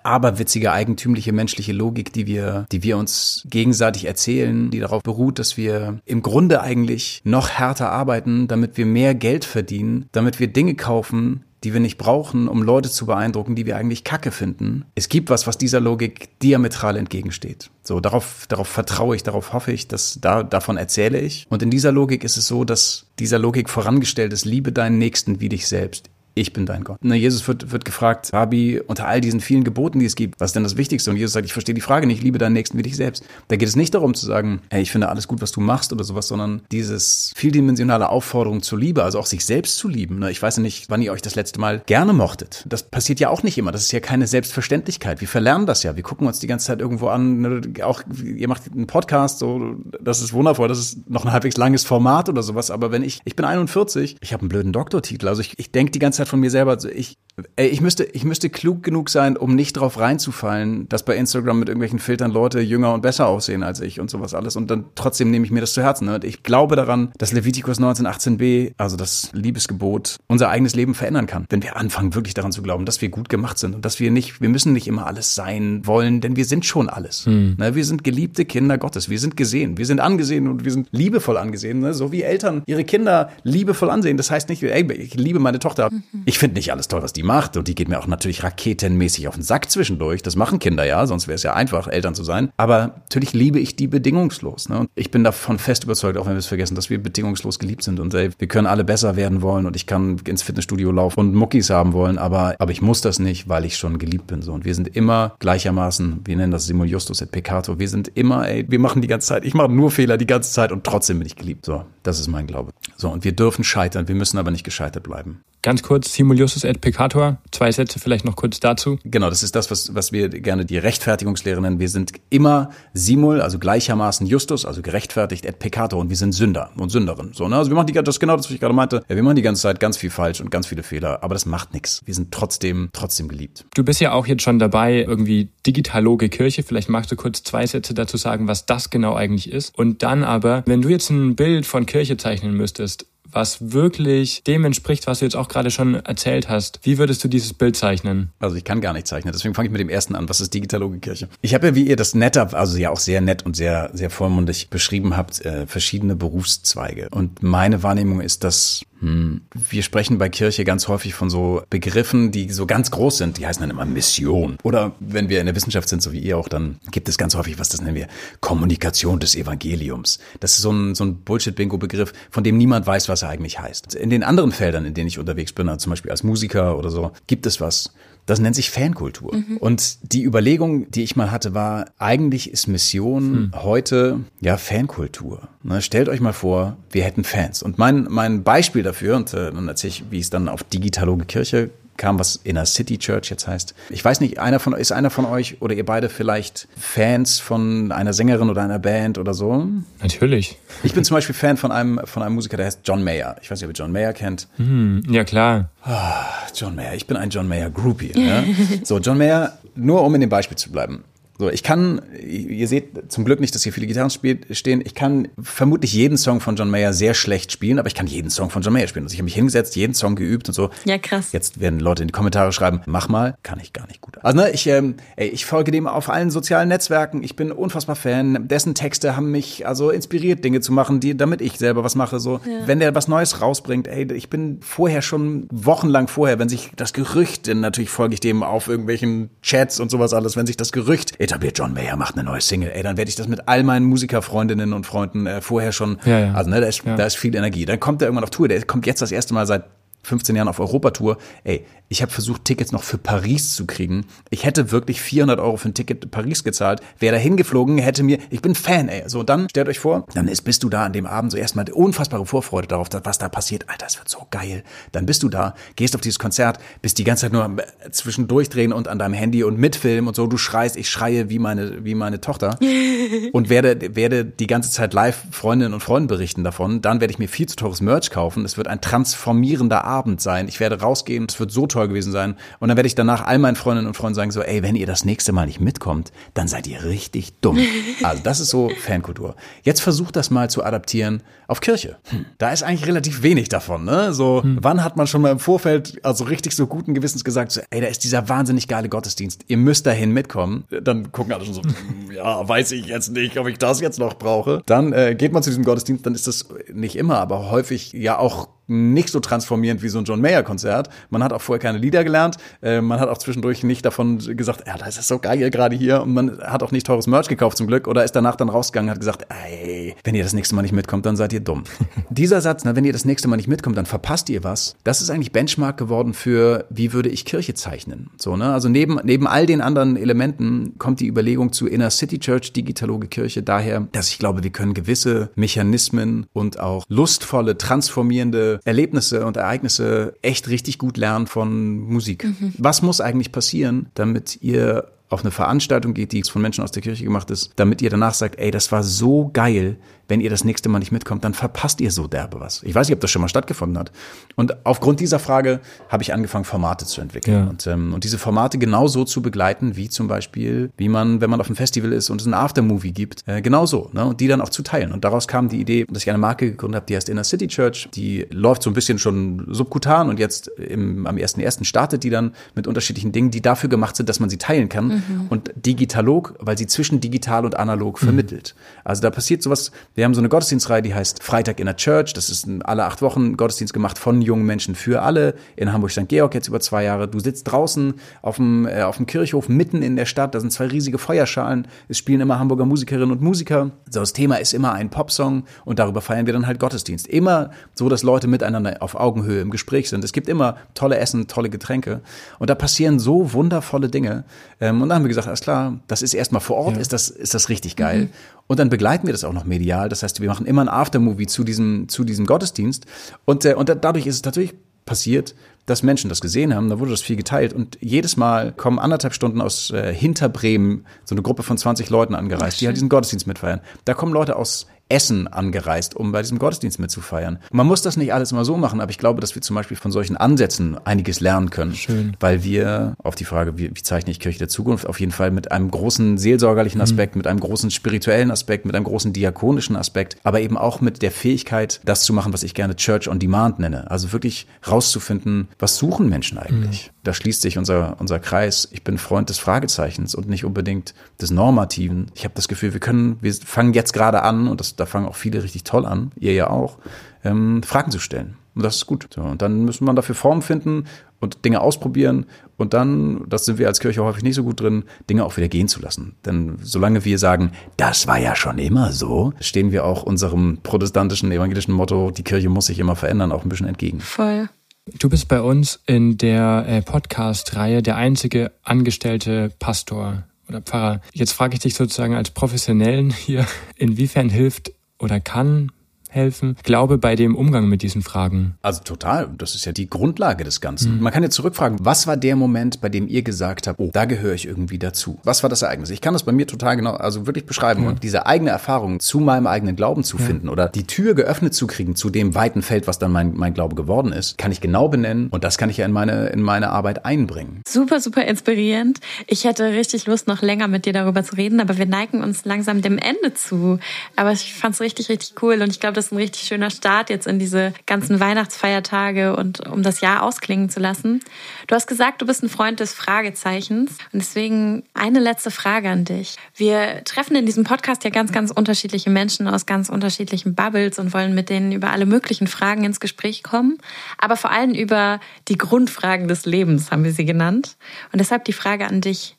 aberwitzige, eigentümliche menschliche Logik, die wir, die wir uns gegenseitig erzählen, die darauf beruht, dass wir im Grunde eigentlich noch härter arbeiten, damit wir mehr Geld verdienen, damit wir Dinge kaufen, die wir nicht brauchen, um Leute zu beeindrucken, die wir eigentlich Kacke finden. Es gibt was, was dieser Logik diametral entgegensteht. So, darauf, darauf vertraue ich, darauf hoffe ich, dass da, davon erzähle ich. Und in dieser Logik ist es so, dass dieser Logik vorangestellt ist, liebe deinen Nächsten wie dich selbst ich bin dein Gott. Na, Jesus wird, wird gefragt, Rabbi, unter all diesen vielen Geboten, die es gibt, was ist denn das Wichtigste? Und Jesus sagt, ich verstehe die Frage nicht, liebe deinen Nächsten wie dich selbst. Da geht es nicht darum zu sagen, hey, ich finde alles gut, was du machst oder sowas, sondern dieses vieldimensionale Aufforderung zur Liebe, also auch sich selbst zu lieben. Ne? Ich weiß ja nicht, wann ihr euch das letzte Mal gerne mochtet. Das passiert ja auch nicht immer. Das ist ja keine Selbstverständlichkeit. Wir verlernen das ja. Wir gucken uns die ganze Zeit irgendwo an. Ne? Auch ihr macht einen Podcast, so, das ist wundervoll. Das ist noch ein halbwegs langes Format oder sowas. Aber wenn ich, ich bin 41, ich habe einen blöden Doktortitel. Also ich, ich denke die ganze Zeit von mir selber, ich, ey, ich müsste, ich müsste klug genug sein, um nicht drauf reinzufallen, dass bei Instagram mit irgendwelchen Filtern Leute jünger und besser aussehen als ich und sowas alles. Und dann trotzdem nehme ich mir das zu Herzen. Ne? Und ich glaube daran, dass Leviticus 1918b, also das Liebesgebot, unser eigenes Leben verändern kann. Wenn wir anfangen, wirklich daran zu glauben, dass wir gut gemacht sind und dass wir nicht, wir müssen nicht immer alles sein wollen, denn wir sind schon alles. Hm. Ne? Wir sind geliebte Kinder Gottes. Wir sind gesehen. Wir sind angesehen und wir sind liebevoll angesehen. Ne? So wie Eltern ihre Kinder liebevoll ansehen. Das heißt nicht, ey, ich liebe meine Tochter. Mhm. Ich finde nicht alles toll, was die macht. Und die geht mir auch natürlich raketenmäßig auf den Sack zwischendurch. Das machen Kinder ja, sonst wäre es ja einfach, Eltern zu sein. Aber natürlich liebe ich die bedingungslos. Ne? Und ich bin davon fest überzeugt, auch wenn wir es vergessen, dass wir bedingungslos geliebt sind. Und ey, wir können alle besser werden wollen und ich kann ins Fitnessstudio laufen und Muckis haben wollen, aber, aber ich muss das nicht, weil ich schon geliebt bin. So. Und wir sind immer gleichermaßen, wir nennen das Simul Justus et Peccato, wir sind immer, ey, wir machen die ganze Zeit, ich mache nur Fehler die ganze Zeit und trotzdem bin ich geliebt. So, das ist mein Glaube. So, und wir dürfen scheitern, wir müssen aber nicht gescheitert bleiben. Ganz kurz, Simul Justus et Peccator. Zwei Sätze vielleicht noch kurz dazu. Genau, das ist das, was, was wir gerne die Rechtfertigungslehre nennen. Wir sind immer Simul, also gleichermaßen Justus, also gerechtfertigt et Peccator und wir sind Sünder und Sünderin. So, ne? Also wir machen die, das genau das, was ich gerade meinte. Ja, wir machen die ganze Zeit ganz viel falsch und ganz viele Fehler, aber das macht nichts. Wir sind trotzdem, trotzdem geliebt. Du bist ja auch jetzt schon dabei, irgendwie digitaloge Kirche. Vielleicht magst du kurz zwei Sätze dazu sagen, was das genau eigentlich ist. Und dann aber, wenn du jetzt ein Bild von Kirche zeichnen müsstest, was wirklich dem entspricht, was du jetzt auch gerade schon erzählt hast. Wie würdest du dieses Bild zeichnen? Also ich kann gar nicht zeichnen, deswegen fange ich mit dem ersten an. Was ist digitaloge Kirche? Ich habe ja, wie ihr das netter, also ja auch sehr nett und sehr, sehr vollmundig beschrieben habt, äh, verschiedene Berufszweige. Und meine Wahrnehmung ist, dass. Wir sprechen bei Kirche ganz häufig von so Begriffen, die so ganz groß sind. Die heißen dann immer Mission. Oder wenn wir in der Wissenschaft sind, so wie ihr auch, dann gibt es ganz häufig, was das nennen wir, Kommunikation des Evangeliums. Das ist so ein, so ein Bullshit-Bingo-Begriff, von dem niemand weiß, was er eigentlich heißt. In den anderen Feldern, in denen ich unterwegs bin, also zum Beispiel als Musiker oder so, gibt es was. Das nennt sich Fankultur. Mhm. Und die Überlegung, die ich mal hatte, war, eigentlich ist Mission hm. heute ja Fankultur. Ne, stellt euch mal vor, wir hätten Fans. Und mein, mein Beispiel dafür, und äh, dann erzähle ich, wie es dann auf digitaloge Kirche kam, was Inner City Church jetzt heißt. Ich weiß nicht, einer von ist einer von euch oder ihr beide vielleicht Fans von einer Sängerin oder einer Band oder so? Natürlich. Ich bin zum Beispiel Fan von einem von einem Musiker, der heißt John Mayer. Ich weiß nicht, ob ihr John Mayer kennt. Hm, ja klar. Ah, John Mayer. Ich bin ein John Mayer Groupie. Ja? so John Mayer. Nur um in dem Beispiel zu bleiben. So, ich kann, ihr seht zum Glück nicht, dass hier viele Gitarren stehen. Ich kann vermutlich jeden Song von John Mayer sehr schlecht spielen, aber ich kann jeden Song von John Mayer spielen. Also ich habe mich hingesetzt, jeden Song geübt und so. Ja, krass. Jetzt werden Leute in die Kommentare schreiben, mach mal, kann ich gar nicht gut. Also ne, ich, ähm, ey, ich folge dem auf allen sozialen Netzwerken. Ich bin unfassbar Fan. Dessen Texte haben mich also inspiriert, Dinge zu machen, die, damit ich selber was mache. So, ja. wenn der was Neues rausbringt, ey, ich bin vorher schon wochenlang vorher, wenn sich das Gerücht, denn natürlich folge ich dem auf irgendwelchen Chats und sowas alles, wenn sich das Gerücht etabliert, John Mayer macht eine neue Single, ey, dann werde ich das mit all meinen Musikerfreundinnen und Freunden äh, vorher schon, ja, ja. also ne, da ist, ja. da ist viel Energie. Dann kommt er irgendwann auf Tour, der kommt jetzt das erste Mal seit 15 Jahren auf Europatour, ey, ich habe versucht, Tickets noch für Paris zu kriegen. Ich hätte wirklich 400 Euro für ein Ticket Paris gezahlt. Wäre da hingeflogen, hätte mir, ich bin Fan, ey. So, dann stellt euch vor, dann ist, bist du da an dem Abend so erstmal unfassbare Vorfreude darauf, was da passiert. Alter, es wird so geil. Dann bist du da, gehst auf dieses Konzert, bist die ganze Zeit nur äh, zwischendurch drehen und an deinem Handy und mitfilmen und so. Du schreist, ich schreie wie meine, wie meine Tochter und werde, werde die ganze Zeit live Freundinnen und Freunden berichten davon. Dann werde ich mir viel zu teures Merch kaufen. Es wird ein transformierender Abend sein. Ich werde rausgehen. Es wird so toll gewesen sein. Und dann werde ich danach all meinen Freundinnen und Freunden sagen so, ey, wenn ihr das nächste Mal nicht mitkommt, dann seid ihr richtig dumm. Also das ist so Fankultur. Jetzt versucht das mal zu adaptieren auf Kirche. Hm. Da ist eigentlich relativ wenig davon, ne? So, hm. wann hat man schon mal im Vorfeld, also richtig so guten Gewissens gesagt, so, ey, da ist dieser wahnsinnig geile Gottesdienst. Ihr müsst dahin mitkommen. Dann gucken alle schon so, hm, ja, weiß ich jetzt nicht, ob ich das jetzt noch brauche. Dann äh, geht man zu diesem Gottesdienst, dann ist das nicht immer, aber häufig ja auch nicht so transformierend wie so ein John Mayer Konzert. Man hat auch vorher keine Lieder gelernt. Äh, man hat auch zwischendurch nicht davon gesagt, ja, das ist so geil gerade hier. Und man hat auch nicht teures Merch gekauft zum Glück oder ist danach dann rausgegangen und hat gesagt, ey, wenn ihr das nächste Mal nicht mitkommt, dann seid ihr dumm. Dieser Satz, na, wenn ihr das nächste Mal nicht mitkommt, dann verpasst ihr was. Das ist eigentlich Benchmark geworden für, wie würde ich Kirche zeichnen? So, ne? Also neben, neben all den anderen Elementen kommt die Überlegung zu Inner City Church, digitaloge Kirche daher, dass ich glaube, wir können gewisse Mechanismen und auch lustvolle, transformierende Erlebnisse und Ereignisse echt richtig gut lernen von Musik. Mhm. Was muss eigentlich passieren, damit ihr auf eine Veranstaltung geht, die von Menschen aus der Kirche gemacht ist, damit ihr danach sagt, ey, das war so geil, wenn ihr das nächste Mal nicht mitkommt, dann verpasst ihr so derbe was. Ich weiß nicht, ob das schon mal stattgefunden hat. Und aufgrund dieser Frage habe ich angefangen, Formate zu entwickeln. Ja. Und, ähm, und diese Formate genau so zu begleiten, wie zum Beispiel, wie man, wenn man auf einem Festival ist und es ein Aftermovie gibt, äh, genau so. Ne? Und die dann auch zu teilen. Und daraus kam die Idee, dass ich eine Marke gegründet habe, die heißt Inner City Church. Die läuft so ein bisschen schon subkutan und jetzt im, am 1.1. startet die dann mit unterschiedlichen Dingen, die dafür gemacht sind, dass man sie teilen kann. Mhm. Und digitalog, weil sie zwischen digital und analog mhm. vermittelt. Also da passiert sowas, wir haben so eine Gottesdienstreihe, die heißt Freitag in der Church. Das ist alle acht Wochen Gottesdienst gemacht von jungen Menschen für alle in Hamburg-St. Georg jetzt über zwei Jahre. Du sitzt draußen auf dem, äh, auf dem Kirchhof mitten in der Stadt. Da sind zwei riesige Feuerschalen. Es spielen immer Hamburger Musikerinnen und Musiker. So, das Thema ist immer ein Popsong und darüber feiern wir dann halt Gottesdienst. Immer so, dass Leute miteinander auf Augenhöhe im Gespräch sind. Es gibt immer tolle Essen, tolle Getränke. Und da passieren so wundervolle Dinge. Ähm, und dann haben wir gesagt, alles klar, das ist erstmal vor Ort, ja. ist, das, ist das richtig geil. Mhm. Und dann begleiten wir das auch noch medial. Das heißt, wir machen immer ein Aftermovie zu diesem, zu diesem Gottesdienst. Und, äh, und dadurch ist es natürlich passiert, dass Menschen das gesehen haben, da wurde das viel geteilt und jedes Mal kommen anderthalb Stunden aus äh, Hinterbremen so eine Gruppe von 20 Leuten angereist, die halt diesen Gottesdienst mitfeiern. Da kommen Leute aus Essen angereist, um bei diesem Gottesdienst mitzufeiern. Man muss das nicht alles immer so machen, aber ich glaube, dass wir zum Beispiel von solchen Ansätzen einiges lernen können. Schön. Weil wir auf die Frage, wie, wie zeichne ich Kirche der Zukunft, auf jeden Fall mit einem großen seelsorgerlichen mhm. Aspekt, mhm. mit einem großen spirituellen Aspekt, mit einem großen diakonischen Aspekt, aber eben auch mit der Fähigkeit, das zu machen, was ich gerne Church on Demand nenne. Also wirklich rauszufinden, was suchen Menschen eigentlich? Mhm. Da schließt sich unser, unser Kreis. Ich bin Freund des Fragezeichens und nicht unbedingt des Normativen. Ich habe das Gefühl, wir können, wir fangen jetzt gerade an und das da fangen auch viele richtig toll an, ihr ja auch, ähm, Fragen zu stellen. Und das ist gut. So, und dann müssen wir dafür Formen finden und Dinge ausprobieren und dann, das sind wir als Kirche häufig nicht so gut drin, Dinge auch wieder gehen zu lassen. Denn solange wir sagen, das war ja schon immer so, stehen wir auch unserem protestantischen, evangelischen Motto, die Kirche muss sich immer verändern, auch ein bisschen entgegen. Voll. Du bist bei uns in der äh, Podcast-Reihe der einzige angestellte Pastor oder Pfarrer. Jetzt frage ich dich sozusagen als Professionellen hier, inwiefern hilft oder kann helfen? Glaube bei dem Umgang mit diesen Fragen. Also total. Das ist ja die Grundlage des Ganzen. Mhm. Man kann jetzt zurückfragen, was war der Moment, bei dem ihr gesagt habt, oh, da gehöre ich irgendwie dazu? Was war das Ereignis? Ich kann das bei mir total genau, also wirklich beschreiben ja. und diese eigene Erfahrung zu meinem eigenen Glauben zu ja. finden oder die Tür geöffnet zu kriegen zu dem weiten Feld, was dann mein, mein Glaube geworden ist, kann ich genau benennen und das kann ich ja in meine, in meine Arbeit einbringen. Super, super inspirierend. Ich hätte richtig Lust, noch länger mit dir darüber zu reden, aber wir neigen uns langsam dem Ende zu. Aber ich fand es richtig, richtig cool und ich glaube, das ist ein richtig schöner Start jetzt in diese ganzen Weihnachtsfeiertage und um das Jahr ausklingen zu lassen. Du hast gesagt, du bist ein Freund des Fragezeichens und deswegen eine letzte Frage an dich. Wir treffen in diesem Podcast ja ganz, ganz unterschiedliche Menschen aus ganz unterschiedlichen Bubbles und wollen mit denen über alle möglichen Fragen ins Gespräch kommen, aber vor allem über die Grundfragen des Lebens haben wir sie genannt. Und deshalb die Frage an dich,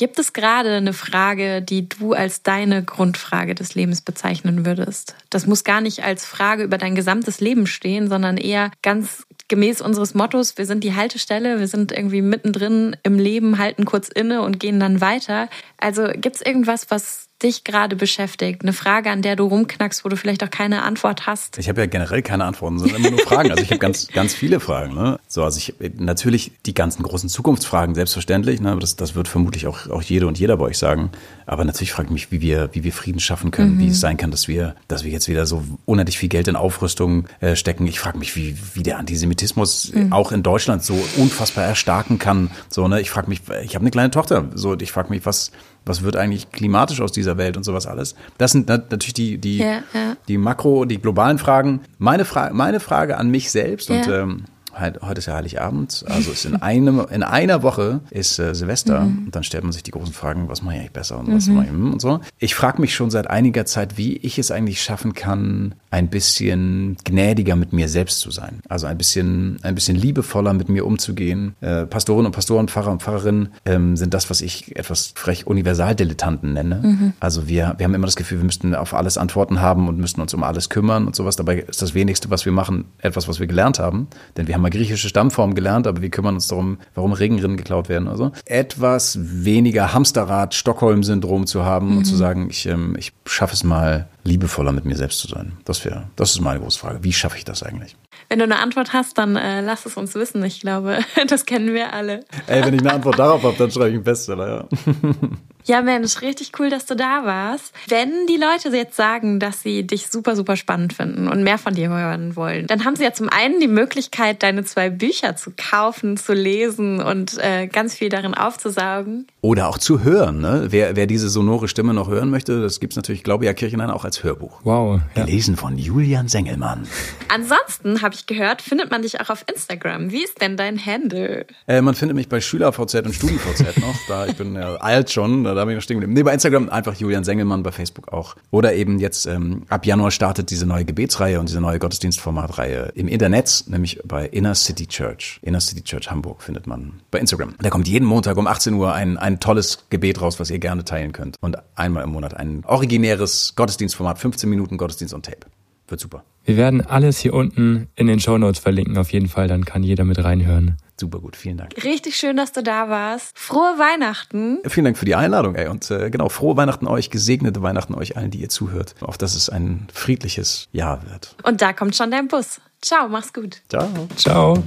Gibt es gerade eine Frage, die du als deine Grundfrage des Lebens bezeichnen würdest? Das muss gar nicht als Frage über dein gesamtes Leben stehen, sondern eher ganz gemäß unseres Mottos, wir sind die Haltestelle, wir sind irgendwie mittendrin im Leben, halten kurz inne und gehen dann weiter. Also gibt es irgendwas, was dich gerade beschäftigt? Eine Frage, an der du rumknackst, wo du vielleicht auch keine Antwort hast? Ich habe ja generell keine Antworten, sondern immer nur Fragen. Also ich habe ganz, ganz viele Fragen. Ne? So, also ich natürlich die ganzen großen Zukunftsfragen, selbstverständlich. Ne? Das, das wird vermutlich auch, auch jede und jeder bei euch sagen. Aber natürlich frage ich mich, wie wir, wie wir Frieden schaffen können, mhm. wie es sein kann, dass wir, dass wir jetzt wieder so unendlich viel Geld in Aufrüstung äh, stecken. Ich frage mich, wie, wie der Antisemitismus mhm. auch in Deutschland so unfassbar erstarken kann. So, ne? Ich frage mich, ich habe eine kleine Tochter. So, ich frage mich, was, was wird eigentlich klimatisch aus dieser Welt und sowas alles. Das sind natürlich die, die, ja, ja. die Makro, die globalen Fragen. Meine, Fra meine Frage an mich selbst ja. und ähm, heute ist ja Heiligabend, also ist in einem in einer Woche ist äh, Silvester mhm. und dann stellt man sich die großen Fragen, was mache ich eigentlich besser und was mhm. mache ich und so. Ich frage mich schon seit einiger Zeit, wie ich es eigentlich schaffen kann, ein bisschen gnädiger mit mir selbst zu sein, also ein bisschen ein bisschen liebevoller mit mir umzugehen. Äh, Pastoren und Pastoren, Pfarrer und Pfarrerinnen ähm, sind das, was ich etwas frech Universaldilettanten nenne. Mhm. Also wir wir haben immer das Gefühl, wir müssten auf alles Antworten haben und müssten uns um alles kümmern und sowas. Dabei ist das wenigste, was wir machen, etwas, was wir gelernt haben, denn wir haben mal griechische Stammform gelernt, aber wir kümmern uns darum, warum Regenrinnen geklaut werden. Also etwas weniger Hamsterrad-Stockholm-Syndrom zu haben mhm. und zu sagen, ich, ähm, ich schaffe es mal, liebevoller mit mir selbst zu sein. Das wäre, das ist meine große Frage. Wie schaffe ich das eigentlich? Wenn du eine Antwort hast, dann äh, lass es uns wissen. Ich glaube, das kennen wir alle. Ey, wenn ich eine Antwort darauf habe, dann schreibe ich einen Bestseller, ja. Ja, Mensch, richtig cool, dass du da warst. Wenn die Leute jetzt sagen, dass sie dich super, super spannend finden und mehr von dir hören wollen, dann haben sie ja zum einen die Möglichkeit, deine zwei Bücher zu kaufen, zu lesen und äh, ganz viel darin aufzusaugen. Oder auch zu hören. Ne? Wer, wer diese sonore Stimme noch hören möchte, das gibt's natürlich, glaube ich, ja Kirchenein auch als Hörbuch. Wow. Ja. Gelesen von Julian Sengelmann. Ansonsten habe ich gehört, findet man dich auch auf Instagram. Wie ist denn dein Handle? Äh, man findet mich bei SchülerVZ und StudiVZ noch. Da ich bin ja alt schon, da bin ich noch stehen geblieben. Nee, bei Instagram einfach Julian Sengelmann, bei Facebook auch. Oder eben jetzt ähm, ab Januar startet diese neue Gebetsreihe und diese neue Gottesdienstformatreihe im Internet, nämlich bei Inner City Church. Inner City Church Hamburg findet man bei Instagram. Da kommt jeden Montag um 18 Uhr ein, ein tolles Gebet raus, was ihr gerne teilen könnt. Und einmal im Monat ein originäres Gottesdienstformat, 15 Minuten Gottesdienst und Tape. Wird super. Wir werden alles hier unten in den Show Notes verlinken, auf jeden Fall. Dann kann jeder mit reinhören. Super gut, vielen Dank. Richtig schön, dass du da warst. Frohe Weihnachten. Vielen Dank für die Einladung, ey. Und äh, genau, frohe Weihnachten euch, gesegnete Weihnachten euch allen, die ihr zuhört. Auf dass es ein friedliches Jahr wird. Und da kommt schon dein Bus. Ciao, mach's gut. Ciao. Ciao.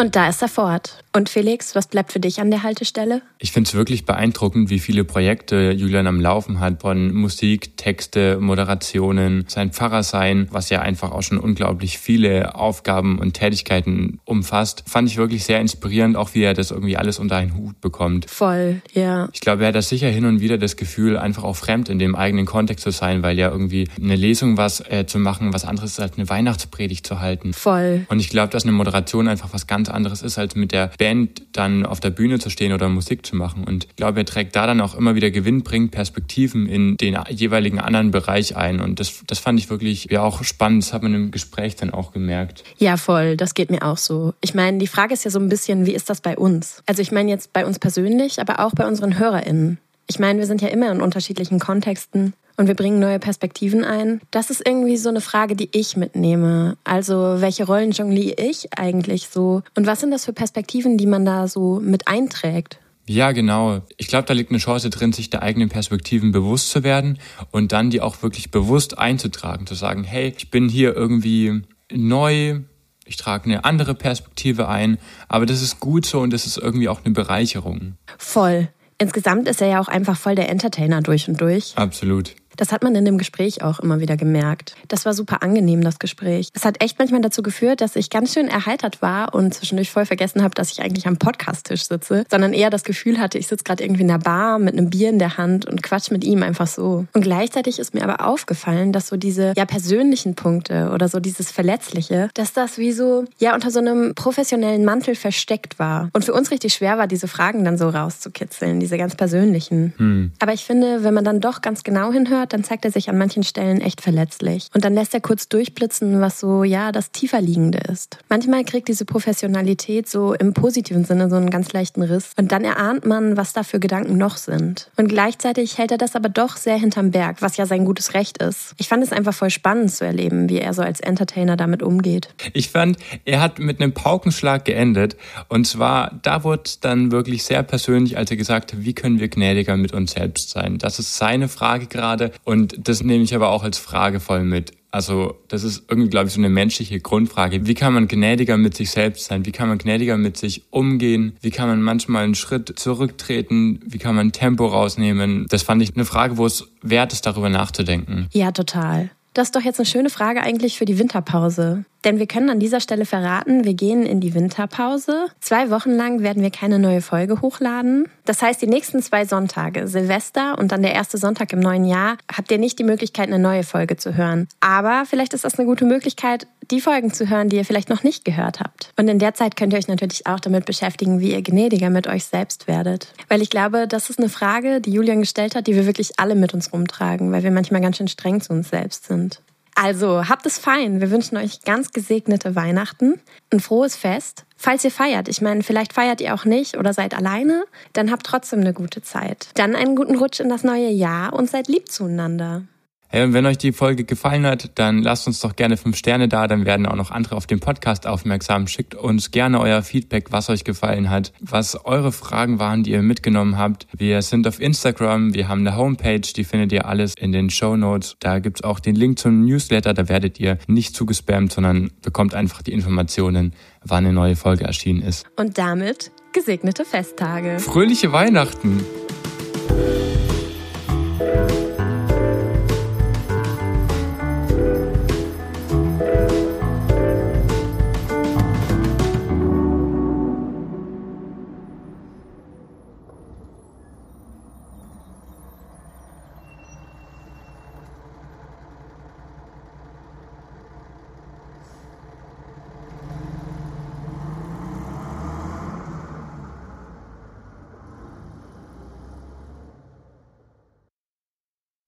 Und da ist er fort. Und Felix, was bleibt für dich an der Haltestelle? Ich finde es wirklich beeindruckend, wie viele Projekte Julian am Laufen hat, von Musik, Texte, Moderationen, sein Pfarrer sein, was ja einfach auch schon unglaublich viele Aufgaben und Tätigkeiten umfasst. Fand ich wirklich sehr inspirierend, auch wie er das irgendwie alles unter einen Hut bekommt. Voll, ja. Ich glaube, er hat das sicher hin und wieder das Gefühl, einfach auch fremd in dem eigenen Kontext zu sein, weil ja irgendwie eine Lesung was äh, zu machen, was anderes als eine Weihnachtspredigt zu halten. Voll. Und ich glaube, dass eine Moderation einfach was ganz anderes ist, als mit der Band dann auf der Bühne zu stehen oder Musik zu machen. Und ich glaube, er trägt da dann auch immer wieder Gewinn, bringt Perspektiven in den jeweiligen anderen Bereich ein. Und das, das fand ich wirklich ja auch spannend. Das hat man im Gespräch dann auch gemerkt. Ja, voll. Das geht mir auch so. Ich meine, die Frage ist ja so ein bisschen, wie ist das bei uns? Also ich meine jetzt bei uns persönlich, aber auch bei unseren HörerInnen. Ich meine, wir sind ja immer in unterschiedlichen Kontexten und wir bringen neue Perspektiven ein. Das ist irgendwie so eine Frage, die ich mitnehme. Also, welche Rollen jongliere ich eigentlich so? Und was sind das für Perspektiven, die man da so mit einträgt? Ja, genau. Ich glaube, da liegt eine Chance drin, sich der eigenen Perspektiven bewusst zu werden und dann die auch wirklich bewusst einzutragen, zu sagen, hey, ich bin hier irgendwie neu, ich trage eine andere Perspektive ein, aber das ist gut so und das ist irgendwie auch eine Bereicherung. Voll. Insgesamt ist er ja auch einfach voll der Entertainer durch und durch. Absolut. Das hat man in dem Gespräch auch immer wieder gemerkt. Das war super angenehm, das Gespräch. Es hat echt manchmal dazu geführt, dass ich ganz schön erheitert war und zwischendurch voll vergessen habe, dass ich eigentlich am Podcast-Tisch sitze, sondern eher das Gefühl hatte, ich sitze gerade irgendwie in einer Bar mit einem Bier in der Hand und quatsch mit ihm einfach so. Und gleichzeitig ist mir aber aufgefallen, dass so diese ja persönlichen Punkte oder so dieses Verletzliche, dass das wie so ja unter so einem professionellen Mantel versteckt war. Und für uns richtig schwer war, diese Fragen dann so rauszukitzeln, diese ganz persönlichen. Hm. Aber ich finde, wenn man dann doch ganz genau hinhört, dann zeigt er sich an manchen Stellen echt verletzlich. Und dann lässt er kurz durchblitzen, was so, ja, das tiefer liegende ist. Manchmal kriegt diese Professionalität so im positiven Sinne so einen ganz leichten Riss. Und dann erahnt man, was da für Gedanken noch sind. Und gleichzeitig hält er das aber doch sehr hinterm Berg, was ja sein gutes Recht ist. Ich fand es einfach voll spannend zu erleben, wie er so als Entertainer damit umgeht. Ich fand, er hat mit einem Paukenschlag geendet. Und zwar, da wurde dann wirklich sehr persönlich, als er gesagt hat, wie können wir gnädiger mit uns selbst sein? Das ist seine Frage gerade. Und das nehme ich aber auch als Frage voll mit. Also das ist irgendwie, glaube ich, so eine menschliche Grundfrage. Wie kann man gnädiger mit sich selbst sein? Wie kann man gnädiger mit sich umgehen? Wie kann man manchmal einen Schritt zurücktreten? Wie kann man Tempo rausnehmen? Das fand ich eine Frage, wo es wert ist, darüber nachzudenken. Ja, total. Das ist doch jetzt eine schöne Frage eigentlich für die Winterpause. Denn wir können an dieser Stelle verraten, wir gehen in die Winterpause. Zwei Wochen lang werden wir keine neue Folge hochladen. Das heißt, die nächsten zwei Sonntage, Silvester und dann der erste Sonntag im neuen Jahr, habt ihr nicht die Möglichkeit, eine neue Folge zu hören. Aber vielleicht ist das eine gute Möglichkeit, die Folgen zu hören, die ihr vielleicht noch nicht gehört habt. Und in der Zeit könnt ihr euch natürlich auch damit beschäftigen, wie ihr gnädiger mit euch selbst werdet. Weil ich glaube, das ist eine Frage, die Julian gestellt hat, die wir wirklich alle mit uns rumtragen, weil wir manchmal ganz schön streng zu uns selbst sind. Also habt es fein. Wir wünschen euch ganz gesegnete Weihnachten, ein frohes Fest. Falls ihr feiert, ich meine, vielleicht feiert ihr auch nicht oder seid alleine, dann habt trotzdem eine gute Zeit. Dann einen guten Rutsch in das neue Jahr und seid lieb zueinander. Hey, und wenn euch die Folge gefallen hat, dann lasst uns doch gerne fünf Sterne da, dann werden auch noch andere auf den Podcast aufmerksam. Schickt uns gerne euer Feedback, was euch gefallen hat, was eure Fragen waren, die ihr mitgenommen habt. Wir sind auf Instagram, wir haben eine Homepage, die findet ihr alles in den Show Notes. Da gibt's auch den Link zum Newsletter, da werdet ihr nicht zugespammt, sondern bekommt einfach die Informationen, wann eine neue Folge erschienen ist. Und damit gesegnete Festtage. Fröhliche Weihnachten!